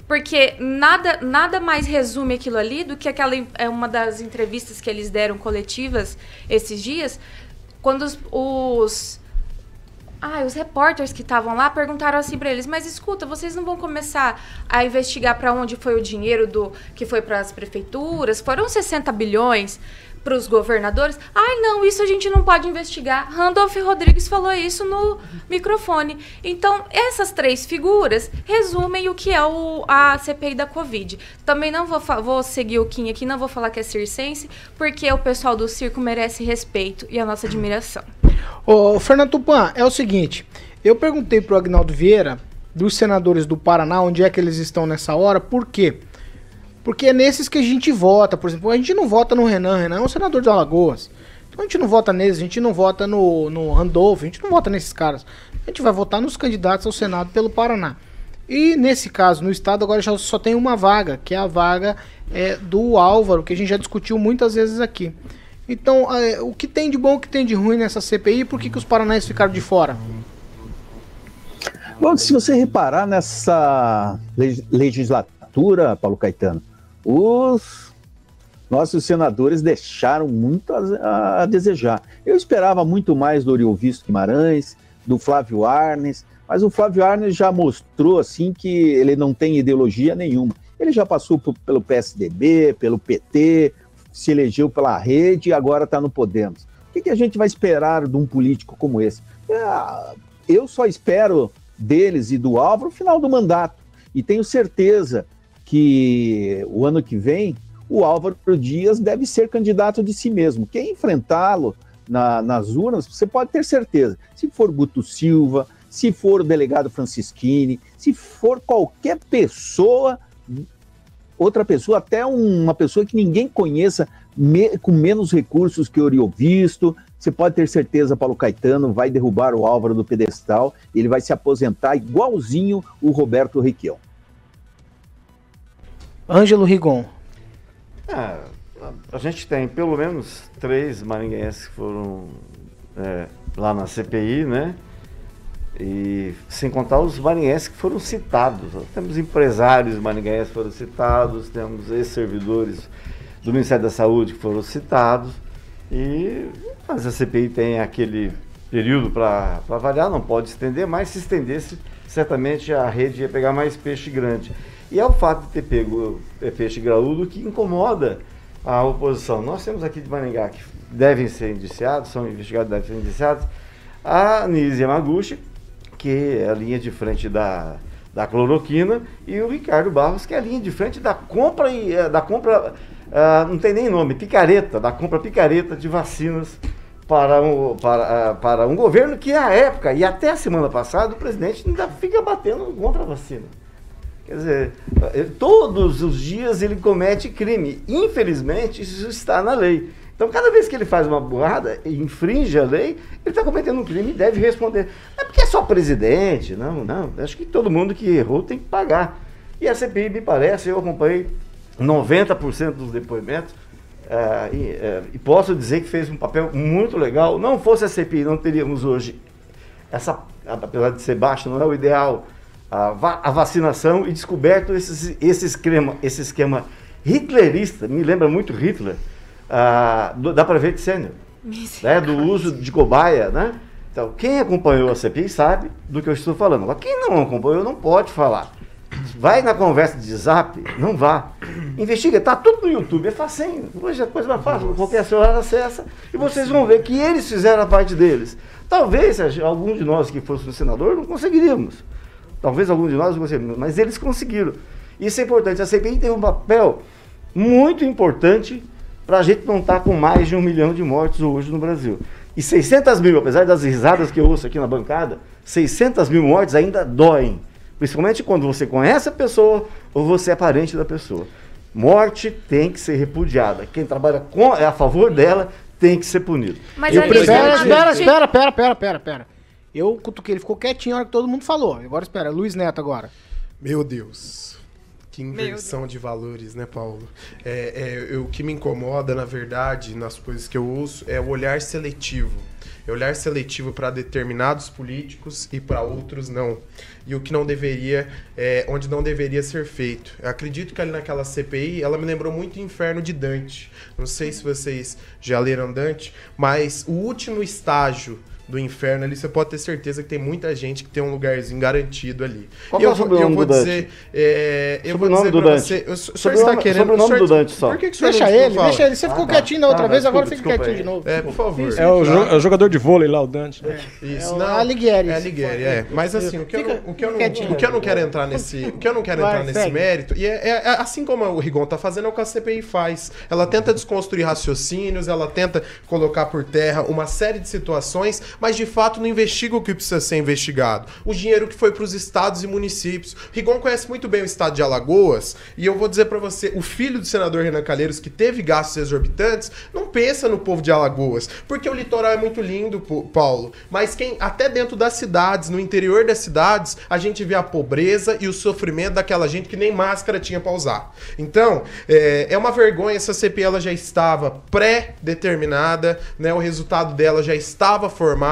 Porque nada, nada mais resume aquilo ali do que aquela é uma das entrevistas que eles deram coletivas esses dias, quando os, os ah, os repórteres que estavam lá perguntaram assim para eles: "Mas escuta, vocês não vão começar a investigar para onde foi o dinheiro do que foi para as prefeituras? Foram 60 bilhões para os governadores? Ai, não, isso a gente não pode investigar. Randolph Rodrigues falou isso no microfone. Então, essas três figuras resumem o que é o, a CPI da Covid. Também não vou, vou seguir o Kim aqui, não vou falar que é circense, porque o pessoal do circo merece respeito e a nossa admiração. Ô, Fernando Tupan, é o seguinte, eu perguntei pro Agnaldo Vieira, dos senadores do Paraná, onde é que eles estão nessa hora, por quê? Porque é nesses que a gente vota, por exemplo, a gente não vota no Renan, Renan é um senador de Alagoas. Então a gente não vota neles, a gente não vota no, no Randolph, a gente não vota nesses caras. A gente vai votar nos candidatos ao Senado pelo Paraná. E nesse caso, no estado, agora já só tem uma vaga, que é a vaga é, do Álvaro, que a gente já discutiu muitas vezes aqui. Então, é, o que tem de bom, o que tem de ruim nessa CPI, por que, que os paranaenses ficaram de fora? Bom, se você reparar nessa leg- legislatura, Paulo Caetano, os nossos senadores deixaram muito a, a desejar. Eu esperava muito mais do Oriovisto Guimarães, do Flávio Arnes, mas o Flávio Arnes já mostrou assim que ele não tem ideologia nenhuma. Ele já passou por- pelo PSDB, pelo PT, se elegeu pela rede e agora está no Podemos. O que, que a gente vai esperar de um político como esse? Ah, eu só espero deles e do Álvaro o final do mandato. E tenho certeza que o ano que vem o Álvaro Dias deve ser candidato de si mesmo. Quem enfrentá-lo na- nas urnas, você pode ter certeza. Se for Guto Silva, se for o delegado Francisquini, se for qualquer pessoa, outra pessoa, até uma pessoa que ninguém conheça, me- com menos recursos que Oriovisto, você pode ter certeza, Paulo Caetano vai derrubar o Álvaro do pedestal, ele vai se aposentar igualzinho o Roberto Requião. Ângelo Rigon. Ah, a- gente tem pelo menos três maringaenses que foram é, lá na CPI, né? E sem contar os maringaenses que foram citados. Temos empresários maringaenses que foram citados, temos ex-servidores do Ministério da Saúde que foram citados. E mas a CPI tem aquele período para avaliar, não pode estender, mas se estendesse, certamente a rede ia pegar mais peixe grande. E é o fato de ter pego peixe graúdo que incomoda a oposição. Nós temos aqui de Maringá que devem ser indiciados, são investigados, devem ser indiciados, a Nise Yamaguchi, que é a linha de frente da, da cloroquina, e o Ricardo Barros, que é a linha de frente da compra, e, eh, da compra ah, não tem nem nome, picareta, da compra picareta de vacinas para um, para, ah, para um governo que, à época e até a semana passada, o presidente ainda fica batendo contra a vacina. Quer dizer, eh, todos os dias ele comete crime. Infelizmente, isso está na lei. Então, cada vez que ele faz uma burrada e infringe a lei, ele está cometendo um crime e deve responder. Não é porque é só presidente, não, não. Acho que todo mundo que errou tem que pagar. E a CPI, me parece, eu acompanhei 90% dos depoimentos, é, e, é, e posso dizer que fez um papel muito legal. Não fosse a CPI, não teríamos hoje essa, apesar de ser baixo, não é o ideal, a, va a vacinação e descoberto esse, esse, esquema, esse esquema hitlerista, me lembra muito Hitler, ah, do, da Prevent Senior, né, do uso de cobaia, né? Então, quem acompanhou a CPI sabe do que eu estou falando. Agora, quem não acompanhou não pode falar. Vai na conversa de zap, não vá. Investiga, tá tudo no YouTube, é facinho. Hoje é coisa mais fácil, qualquer celular acessa e vocês vão ver que eles fizeram a parte deles. Talvez algum de nós que fosse um senador não conseguiríamos. Talvez algum de nós não conseguiríamos, mas eles conseguiram. Isso é importante. A CPI tem um papel muito importante para a gente não estar tá com mais de um milhão de mortes hoje no Brasil. E 600 mil, apesar das risadas que eu ouço aqui na bancada, 600 mil mortes ainda doem. Principalmente quando você conhece a pessoa ou você é parente da pessoa. Morte tem que ser repudiada. Quem trabalha com, é a favor dela tem que ser punido. Mas eu espera, espera, espera, espera, espera, espera, espera. Eu cutuquei, ele ficou quietinho na hora que todo mundo falou. Agora espera, Luiz Neto agora. Meu Deus. Que inversão de valores, né, Paulo? É, é, o que me incomoda, na verdade, nas coisas que eu ouço, é o olhar seletivo. É olhar seletivo para determinados políticos e para outros não. E o que não deveria, é, onde não deveria ser feito. Eu acredito que ali naquela CPI, ela me lembrou muito o Inferno de Dante. Não sei se vocês já leram Dante, mas o último estágio do inferno ali, você pode ter certeza que tem muita gente que tem um lugarzinho garantido ali. Qual e eu, é o sobrenome eu vou do dizer, Dante? É, eu vou dizer do pra Dante. você, o senhor Sobrenome- está querendo... sobrenome o senhor- do Dante só. Por que, que o senhor Deixa ele, fala? deixa ele. Você ficou tá. quietinho da outra Tá, vez, desculpa, agora fica desculpa quietinho aí. de novo. É, por favor. É o, jo- é o jogador de vôlei lá, o Dante. Isso, É o não. Alighieri. É Alighieri, é. Mas assim, o que, eu Fica não, o, que eu não, o que eu não quero entrar nesse, o que eu não quero entrar nesse mérito, e é, é- é assim como o Rigon tá fazendo, é o que a CPI faz. Ela tenta desconstruir raciocínios, ela tenta colocar por terra uma série de situações, mas de fato não investiga o que precisa ser investigado. O dinheiro que foi para os estados e municípios. Rigon conhece muito bem o estado de Alagoas, e eu vou dizer para você, o filho do senador Renan Calheiros, que teve gastos exorbitantes, não pensa no povo de Alagoas, porque o litoral é muito lindo, Paulo, mas quem até dentro das cidades, no interior das cidades, a gente vê a pobreza e o sofrimento daquela gente que nem máscara tinha para usar. Então, é, é uma vergonha, essa CPI ela já estava pré-determinada, né? O resultado dela já estava formado,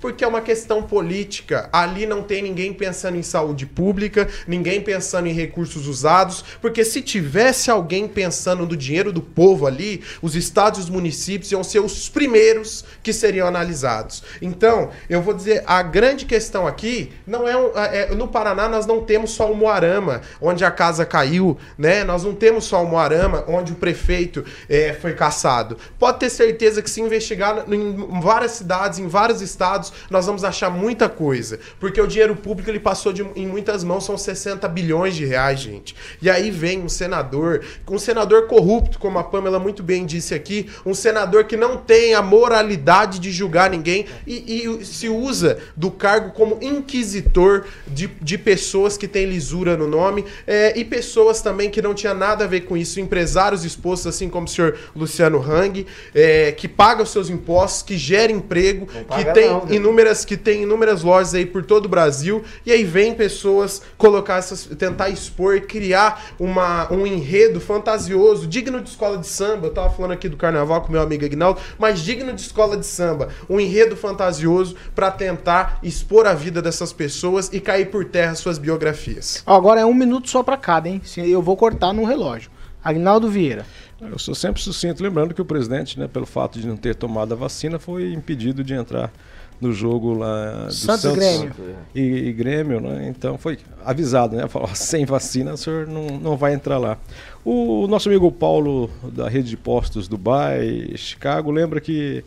porque é uma questão política. Ali não tem ninguém pensando em saúde pública, ninguém pensando em recursos usados, porque se tivesse alguém pensando no dinheiro do povo ali, os estados e os municípios iam ser os primeiros que seriam analisados. Então, eu vou dizer, a grande questão aqui não é, um- é- no Paraná nós não temos só o Moarama, onde a casa caiu, né? Nós não temos só o Moarama, onde o prefeito é, foi caçado. Pode ter certeza que se investigar em várias cidades, em vários estados, nós vamos achar muita coisa, porque o dinheiro público ele passou de- em muitas mãos, são 60 bilhões de reais, gente. E aí vem um senador, um senador corrupto, como a Pamela muito bem disse aqui, um senador que não tem a moralidade de julgar ninguém e, e se usa do cargo como inquisitor de, de pessoas que têm lisura no nome é, e pessoas também que não tinha nada a ver com isso, empresários expostos, assim como o senhor Luciano Hang, é, que paga os seus impostos, que gera emprego, que paga tem não, inúmeras que tem inúmeras lojas aí por todo o Brasil e aí vem pessoas colocar essas tentar expor e criar uma, um enredo fantasioso digno de escola de samba eu tava falando aqui do carnaval com meu amigo Agnaldo mas digno de escola de samba um enredo fantasioso para tentar expor a vida dessas pessoas e cair por terra suas biografias agora é um minuto só pra cada, hein? Se- Eu vou cortar no relógio. Agnaldo Vieira. Eu sou sempre sucinto, lembrando que o presidente, né, pelo fato de não ter tomado a vacina, foi impedido de entrar no jogo lá do Santos e Grêmio. E, e Grêmio, né? Então foi avisado, né? Falou, sem vacina o senhor não, não vai entrar lá. O nosso amigo Paulo, da rede de postos Dubai, Chicago, lembra que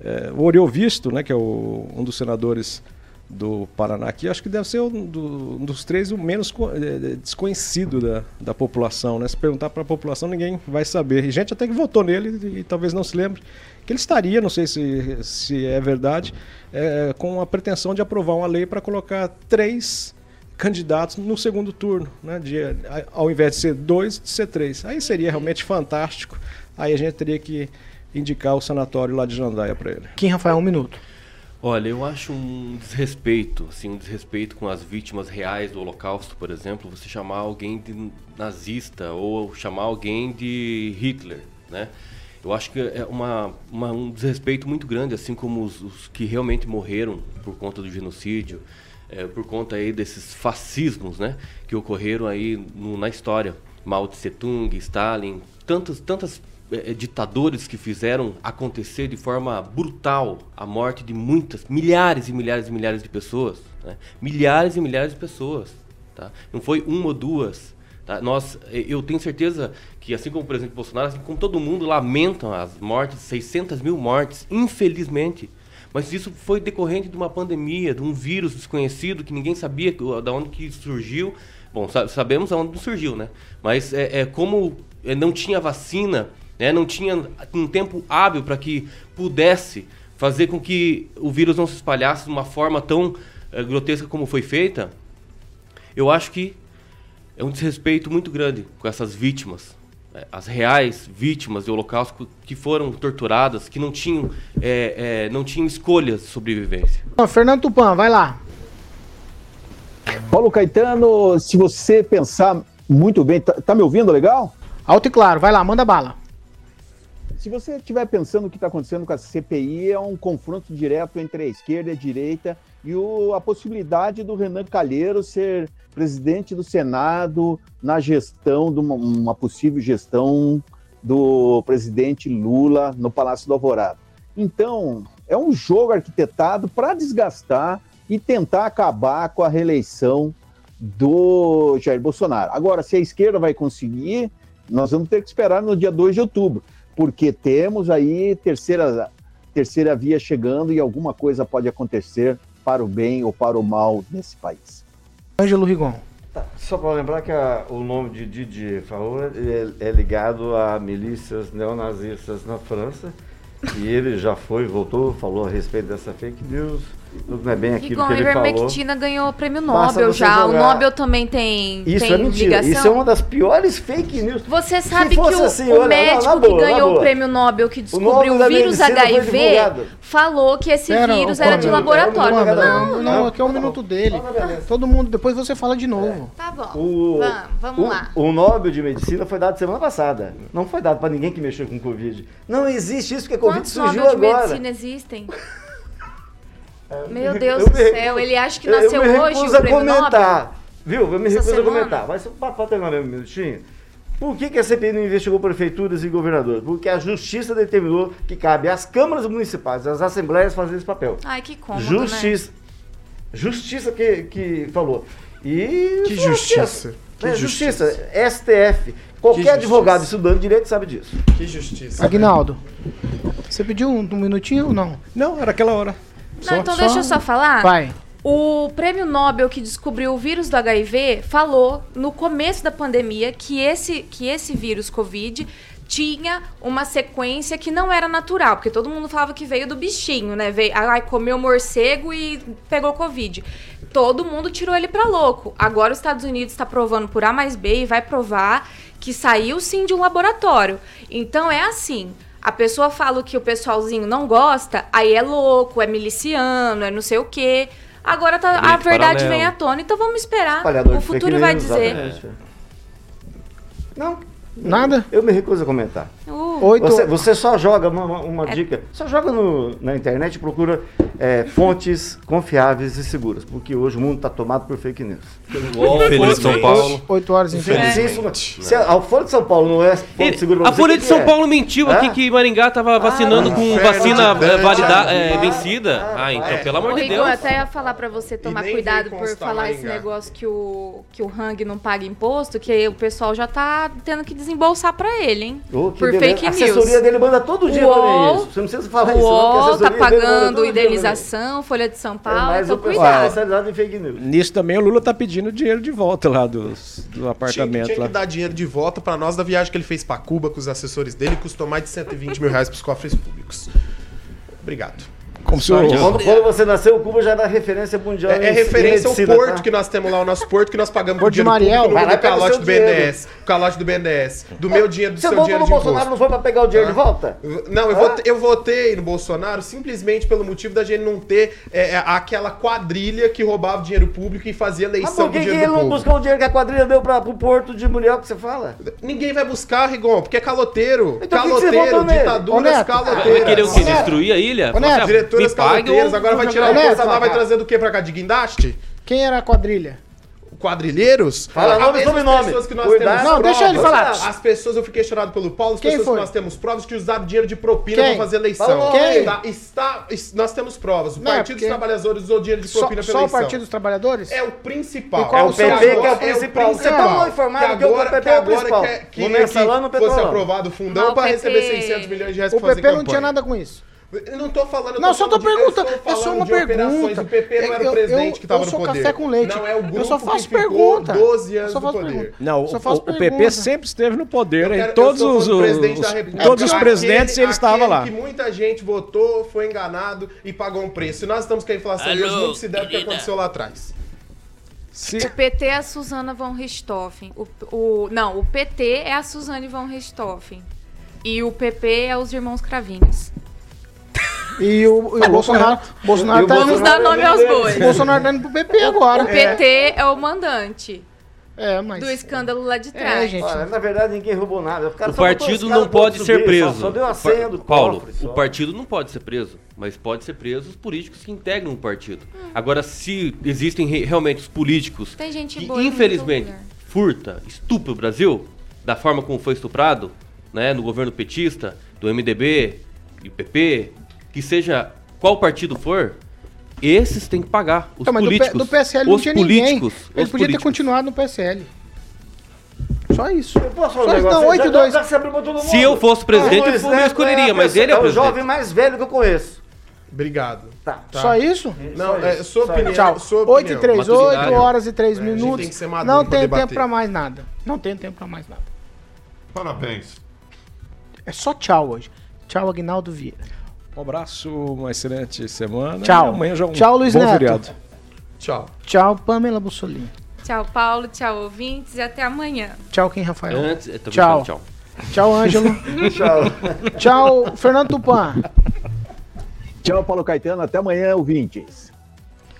eh, o Oriol Visto, né, que é o- um dos senadores do Paraná aqui, acho que deve ser um, do- um dos três o menos co- eh, desconhecido da, da população. Né? Se perguntar para a população, ninguém vai saber. E gente até que votou nele e, talvez não se lembre que ele estaria, não sei se, se é verdade, eh, com a pretensão de aprovar uma lei para colocar três candidatos no segundo turno, né? De, ao invés de ser dois, de ser três. Aí seria realmente fantástico. Aí a gente teria que indicar o sanatório lá de Jandaia para ele. Kim Rafael, um minuto. Olha, eu acho um desrespeito, assim, um desrespeito com as vítimas reais do Holocausto, por exemplo, você chamar alguém de nazista ou chamar alguém de Hitler, né? Eu acho que é uma, uma- um desrespeito muito grande, assim como os, os que realmente morreram por conta do genocídio, é, por conta aí desses fascismos, né, que ocorreram aí no- na história. Mao Tse Tung, Stalin, tantos, tantas eh, ditadores que fizeram acontecer de forma brutal a morte de muitas, milhares e milhares e milhares de pessoas, né? milhares e milhares de pessoas, tá? Não foi uma ou duas, tá? Nós, eh, eu tenho certeza que assim como o presidente Bolsonaro, assim como todo mundo lamentam as mortes, 600 mil mortes, infelizmente. Mas isso foi decorrente de uma pandemia, de um vírus desconhecido que ninguém sabia da onde que surgiu. Bom, sa- sabemos aonde surgiu, né? Mas é, é como é, não tinha vacina, né? não tinha um tempo hábil para que pudesse fazer com que o vírus não se espalhasse de uma forma tão eh, grotesca como foi feita, eu acho que é um desrespeito muito grande com essas vítimas, eh, as reais vítimas do Holocausto que foram torturadas, que não tinham, eh, eh, não tinham escolhas de sobrevivência. Fernando Tupan, vai lá. Paulo Caetano, se você pensar muito bem, tá, tá me ouvindo legal? Alto e claro, vai lá, manda bala. Se você estiver pensando o que está acontecendo com a CPI, é um confronto direto entre a esquerda e a direita e o- a possibilidade do Renan Calheiro ser presidente do Senado na gestão, de uma, uma possível gestão do presidente Lula no Palácio do Alvorada. Então, é um jogo arquitetado para desgastar e tentar acabar com a reeleição do Jair Bolsonaro. Agora, se a esquerda vai conseguir, nós vamos ter que esperar no dia 2 de outubro, porque temos aí terceira, terceira via chegando e alguma coisa pode acontecer para o bem ou para o mal nesse país. Ângelo Rigon. Tá, Só para lembrar que a- o nome de Didier Favor é, é ligado a milícias neonazistas na França. E ele já foi, voltou, falou a respeito dessa fake news. Não é bem aquilo Rigon, que ele falou. Ivermectina ganhou o prêmio Nobel já. O jogar- Nobel também tem, Isso tem é mentira. ligação. Isso é uma das piores fake news. Você sabe que o, assim, o olha, médico na boa, que na ganhou o boa. prêmio Nobel que descobriu o da vírus HIV falou que esse Pera, vírus era de laboratório. Não, não, não. aqui é o minuto dele. Todo mundo, depois você fala de novo. Tá bom. O, Vamos, vamos o, lá. o Nobel de Medicina foi dado semana passada. Não foi dado para ninguém que mexeu com Covid. Não existe isso, porque Covid Quantos surgiu Nobel de agora. medicina existem? Eu Meu me- Deus eu do céu, recuso- ele acha que eu- nasceu eu me hoje recuso o a prêmio comentar. Nobel? Viu? Eu me recuso a comentar. Mas para terminar mesmo um minutinho. Por que, que a CPI não investigou prefeituras e governadores? Porque a justiça determinou que cabe às câmaras municipais, às assembleias fazer esse papel. Ai, que cômodo, Justiça. Justiça que, que falou. E. Que justiça? Que É, justiça? justiça. STF. Qualquer advogado estudando direito sabe disso. Que justiça. Aguinaldo, você pediu um, um minutinho ou não? Não, era aquela hora. Não, então deixa eu só falar. Vai. O prêmio Nobel que descobriu o vírus do HIV falou no começo da pandemia que esse, que esse vírus Covid tinha uma sequência que não era natural, porque todo mundo falava que veio do bichinho, né? Veio, ai, comeu morcego e pegou Covid. Todo mundo tirou ele pra louco. Agora os Estados Unidos está provando por A mais B e vai provar que saiu sim de um laboratório. Então é assim. A pessoa fala o que o pessoalzinho não gosta, aí é louco, é miliciano, é não sei o quê. Agora tá- a verdade paralelo. vem à tona, então vamos esperar. Espalhador o fake futuro vai dizer. exatamente. Não. Nada? Eu me recuso a comentar. Uh, Oito. Você, você só joga uma, uma- É. dica, só joga no- na internet e procura é, fontes confiáveis e seguras, porque hoje o mundo está tomado por fake news. Folha de São Paulo. 8 horas em frente. se se a, a Folha de São Paulo não é fonte Ele- segura pra a Folha de que São é? Paulo mentiu aqui Hã? que Maringá tava vacinando com inferno vacina é, valida, ah, é, ah, vencida. Ah, então, pelo amor de Deus. eu até ia falar pra você tomar cuidado por falar esse Maringá. negócio que o, que o Hang não paga imposto, que o pessoal já tá tendo que desembolsar pra ele, hein? Que por fake A news. assessoria dele manda todo dia O pra mim UOL- isso. Você não precisa falar O isso, a UOL tá manda pagando indenização, Folha de São É Paulo, mais então o pessoal cuidado. especializado em fake news. Nisso também o Lula tá pedindo dinheiro de volta lá dos, do Tinha, apartamento tinha lá. que dar dinheiro de volta pra nós da viagem que ele fez pra Cuba com os assessores dele, custou mais de 120 mil reais pros cofres públicos. Obrigado. Como se o- Quando, quando você nasceu, o Cuba já era referência mundial. É, é referência ao porto tá? que nós temos lá, o nosso porto que nós pagamos Porto de dinheiro Mariel. público Vai lá calote seu do. BNDES. O calote do BNDES. Do meu dinheiro, do Você seu votou dinheiro no de Bolsonaro, imposto. não foi pra pegar o dinheiro de volta? Não, eu Hã? votei, eu votei no Bolsonaro simplesmente pelo motivo da gente não ter é, é, aquela quadrilha que roubava dinheiro público e fazia Mas eleição por com que, que dinheiro ele do não buscou o dinheiro que a quadrilha deu pra, pro porto de Muriel que você fala? Ninguém vai buscar, Rigon, porque é caloteiro. Então por que que caloteiro, ditaduras Neto, caloteiras. Vai querer o Neto. Destruir a ilha? Ô, Fala Neto, assim, ah, caloteiras, ou- agora vai tirar o lá, vai ah. trazer do que pra cá? De guindaste? Quem era a quadrilha? Quadrilheiros? Fala As nome sobrenome. pessoas que nós Cuidado. temos Não, deixa ele provas. falar. As pessoas, eu fiquei questionado pelo Paulo, as Quem pessoas foi? que nós temos provas que usaram dinheiro de propina Quem? pra fazer eleição. O Quem? Tá, está, es- nós temos provas. O Não, Partido porque- dos Trabalhadores usou dinheiro de Só, propina pra só o eleição. Partido dos Trabalhadores? É o principal. E qual É o o PP que é o agora? principal. Você tá mal informado que o agora, PP que é o agora principal. quer que, No que mensalão, fosse aprovado o fundão o PP receber 600 milhões de reais O pra fazer PP não tinha nada com isso. Eu não tô falando... eu Não, só tô falando de- eu perguntando. estou É só uma pergunta. O PP não era Eu- o presidente eu- que tava eu no sou poder. café com leite. Não é o Eu grupo só que faço ficou pergunta. 12 Eu anos só no faço poder. pergunta. Não, Eu só o, faço o PP sempre esteve no poder. Eu em quero- eu todos sou os, o os- todos os Aquele- presidentes ele estava aquele lá. que muita gente votou, foi enganado e pagou um preço. E nós estamos com a inflação de hoje, muito se deve ao que aconteceu lá atrás. Se- O PT é a Suzana von Richthofen. O, o, não, o PT é a Suzane von Richthofen. E o PP é os irmãos Cravinhos. E o, e o Bolsonaro, Bolsonaro E o tá Vamos dar nome aos bois. o Bolsonaro tá indo pro PP agora. O PT é o mandante É, mas... do escândalo lá de É, trás. gente. Olha, na verdade, ninguém roubou nada. cara O só botou partido não pode ser subir, preso. Só, só deu a senha do Paulo, cofre, o partido não pode ser preso, mas pode ser preso os políticos que integram o partido. Hum. Agora, se existem re- realmente os políticos Tem gente que infelizmente lugar. furta, estupra o Brasil da forma como foi estuprado, né, no governo petista, do MDB e PP, que seja qual partido for, esses têm que pagar. Os Então, mas do, P- políticos. do PSL não os tinha políticos, ninguém. Ele podia ter políticos. continuado no PSL. Só isso. Eu posso falar Só um isso, negócio? não, aí? 8 e Já- 2. já se eu fosse presidente, eu não Neto escolheria, é a mas ele é o É o jovem mais velho que eu conheço. Obrigado. Tá. Só isso? Não, Só é isso, sua só opinião. Tchau. Sua 8 e opinião. 3, 8 Maturidade. horas e 3 É, minutos. tem que ser maduro Não tem debater. tempo pra mais nada. Não tem tempo pra mais nada. Parabéns. É só tchau hoje. Tchau, Agnaldo Vieira. Um abraço, uma excelente semana. Tchau. E amanhã já um Tchau, Luiz bom Neto. feriado. Tchau. Tchau, Pamela Bussolini. Tchau, Paulo. Tchau, ouvintes. E até amanhã. Tchau, quem, Rafael? Antes, Tchau. tchau. Tchau, Ângelo. Tchau. Tchau, Fernando Tupan. Tchau, Paulo Caetano. Até amanhã, ouvintes.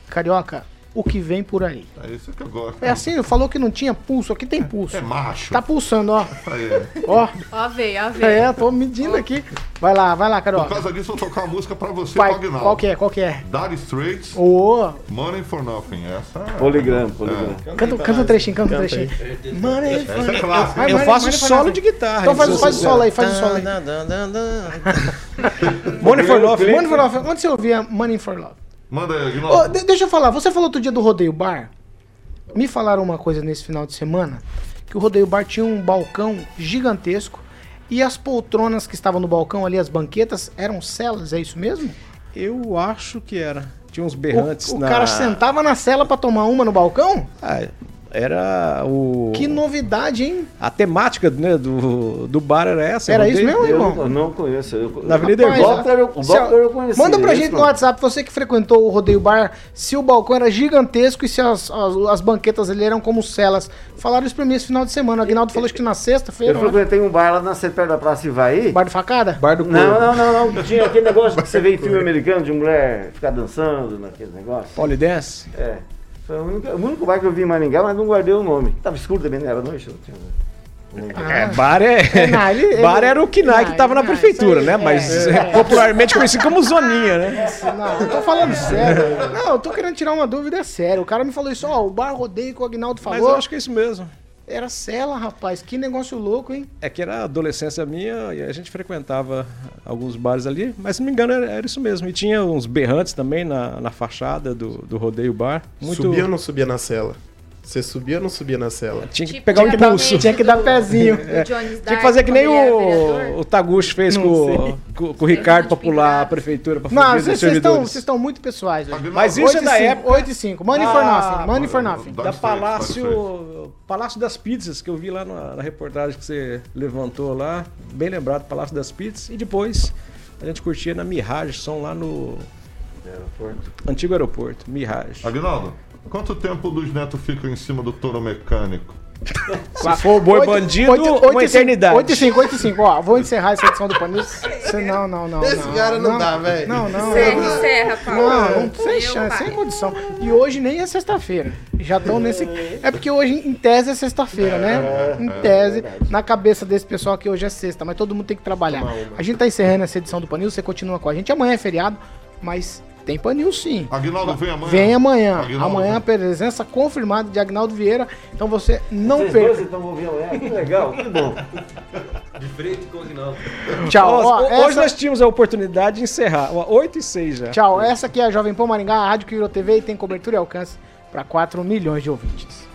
Carioca, o que vem por aí? É isso que eu gosto. É assim, falou que não tinha pulso. Aqui tem pulso. É macho. Tá pulsando, ó. Aí. Ó. Ó, veio, ó, veio. É, tô medindo aqui. Vai lá, vai lá, Por Carioca. causa disso, eu vou tocar uma música pra você, Vai, qual que é? Qual que é? Dire Straits, Ô, Money for Nothing. Essa é... Poligrama, poligrama. canta, canta um trechinho, canta um trechinho. Money, Essa é clássica. Vai, Eu money, faço money for solo nothing. de guitarra. Então faz, faz o solo aí, faz o solo aí. Money for Love. Money for Love. Onde você ouvia Money for Love? Manda aí, Ô, Aguinaldo. de- deixa eu falar, você falou outro dia do Rodeio Bar. Me falaram uma coisa nesse final de semana, que o Rodeio Bar tinha um balcão gigantesco e as poltronas que estavam no balcão ali, as banquetas, eram celas, é isso mesmo? Eu acho que era. Tinha uns O, berrantes o na... cara sentava na cela pra tomar uma no balcão? Ah, era o... Que novidade, hein? A temática né, do, do bar era essa. Era eu isso mesmo, Eu irmão? não, não conheço. Eu, Na Avenida o Hervó. Doctor, eu- o Doctor eu conheci. Manda pra esse gente no. WhatsApp, você que frequentou o Rodeio Bar, se o balcão era gigantesco e se as, as, as banquetas ali eram como celas. Falaram isso pra mim esse final de semana. O Aguinaldo falou que na sexta-feira, Eu né? frequentei um bar lá na perto da Praça Ivaí. Bar de facada? Bar do. Não, não, não, não. Tinha aquele negócio que você vê em filme americano de mulher ficar dançando naquele negócio. Polidense. É. Foi o único, o único bar que eu vi em Maringá, mas não guardei o nome. Tava escuro também, não era noite? Não tinha. lembro. É, bar é. É, não, ele- ele- bar era o KNAI que não, tava na não, prefeitura, né? Mas é, é, é. popularmente conhecido como Zoninha, né? Não, eu tô falando sério. Não, eu tô querendo tirar uma dúvida, é sério. O cara me falou isso, ó, o bar rodeio que o Agnaldo Mas falou. eu acho que é isso mesmo. Era cela, rapaz. Que negócio louco, hein? É que era a adolescência minha e a gente frequentava alguns bares ali, mas se não me engano era, era isso mesmo. E tinha uns berrantes também na, na fachada do, do rodeio bar. Muito... Subia ou não subia na cela? Você subia ou não subia na cela? Tinha que Tipo, pegar o impulso. Tinha que dar pezinho. Jones Tinha que fazer que nem o, o Taguchi fez com, com, com o Ricardo pra pular a prefeitura pra Não, fugir vocês estão servidores. vocês estão muito pessoais. hoje. Mas isso é 8 da 5, época 8 e 5. Money for Ah, nothing. Money for nothing. Da. Palácio, Palácio das Pizzas, que eu vi lá na, na reportagem que você levantou lá. Bem lembrado, Palácio das Pizzas. E depois a gente curtia na Mirage Som lá no, Aeroporto. Antigo aeroporto, Mirage. Aguinaldo, quanto tempo o Luiz Neto fica em cima do touro mecânico? Se for boi bandido, oito- uma oito e cinco, eternidade. 8 e 5, 8 e 5. Ó, vou encerrar essa edição do Panils. Não, não, não. Esse cara não dá, velho. Não, não. Encerra, não. encerra, Paulo. Não, não sem chance, sem condição. E hoje nem é sexta-feira. Já estão nesse. É porque hoje, em tese, é sexta-feira, né? Em tese, na cabeça desse pessoal que hoje é sexta, mas todo mundo tem que trabalhar. A gente tá encerrando essa edição do Panil, você continua com a gente. Amanhã é feriado, mas tem Panil sim. Aguinaldo vem amanhã? Vem amanhã. Aguinaldo amanhã vem. a presença confirmada de Agnaldo Vieira. Então você não Vocês dois perca. então vão vir amanhã. Que legal, que bom. De frente com o Aguinaldo. Tchau. Ó, Ó, Hoje essa- nós tínhamos a oportunidade de encerrar. Ó, 8 e 6 já. Tchau. Essa aqui é a Jovem Pan Maringá, a Rádio que virou TV e tem cobertura e alcance para 4 milhões de ouvintes.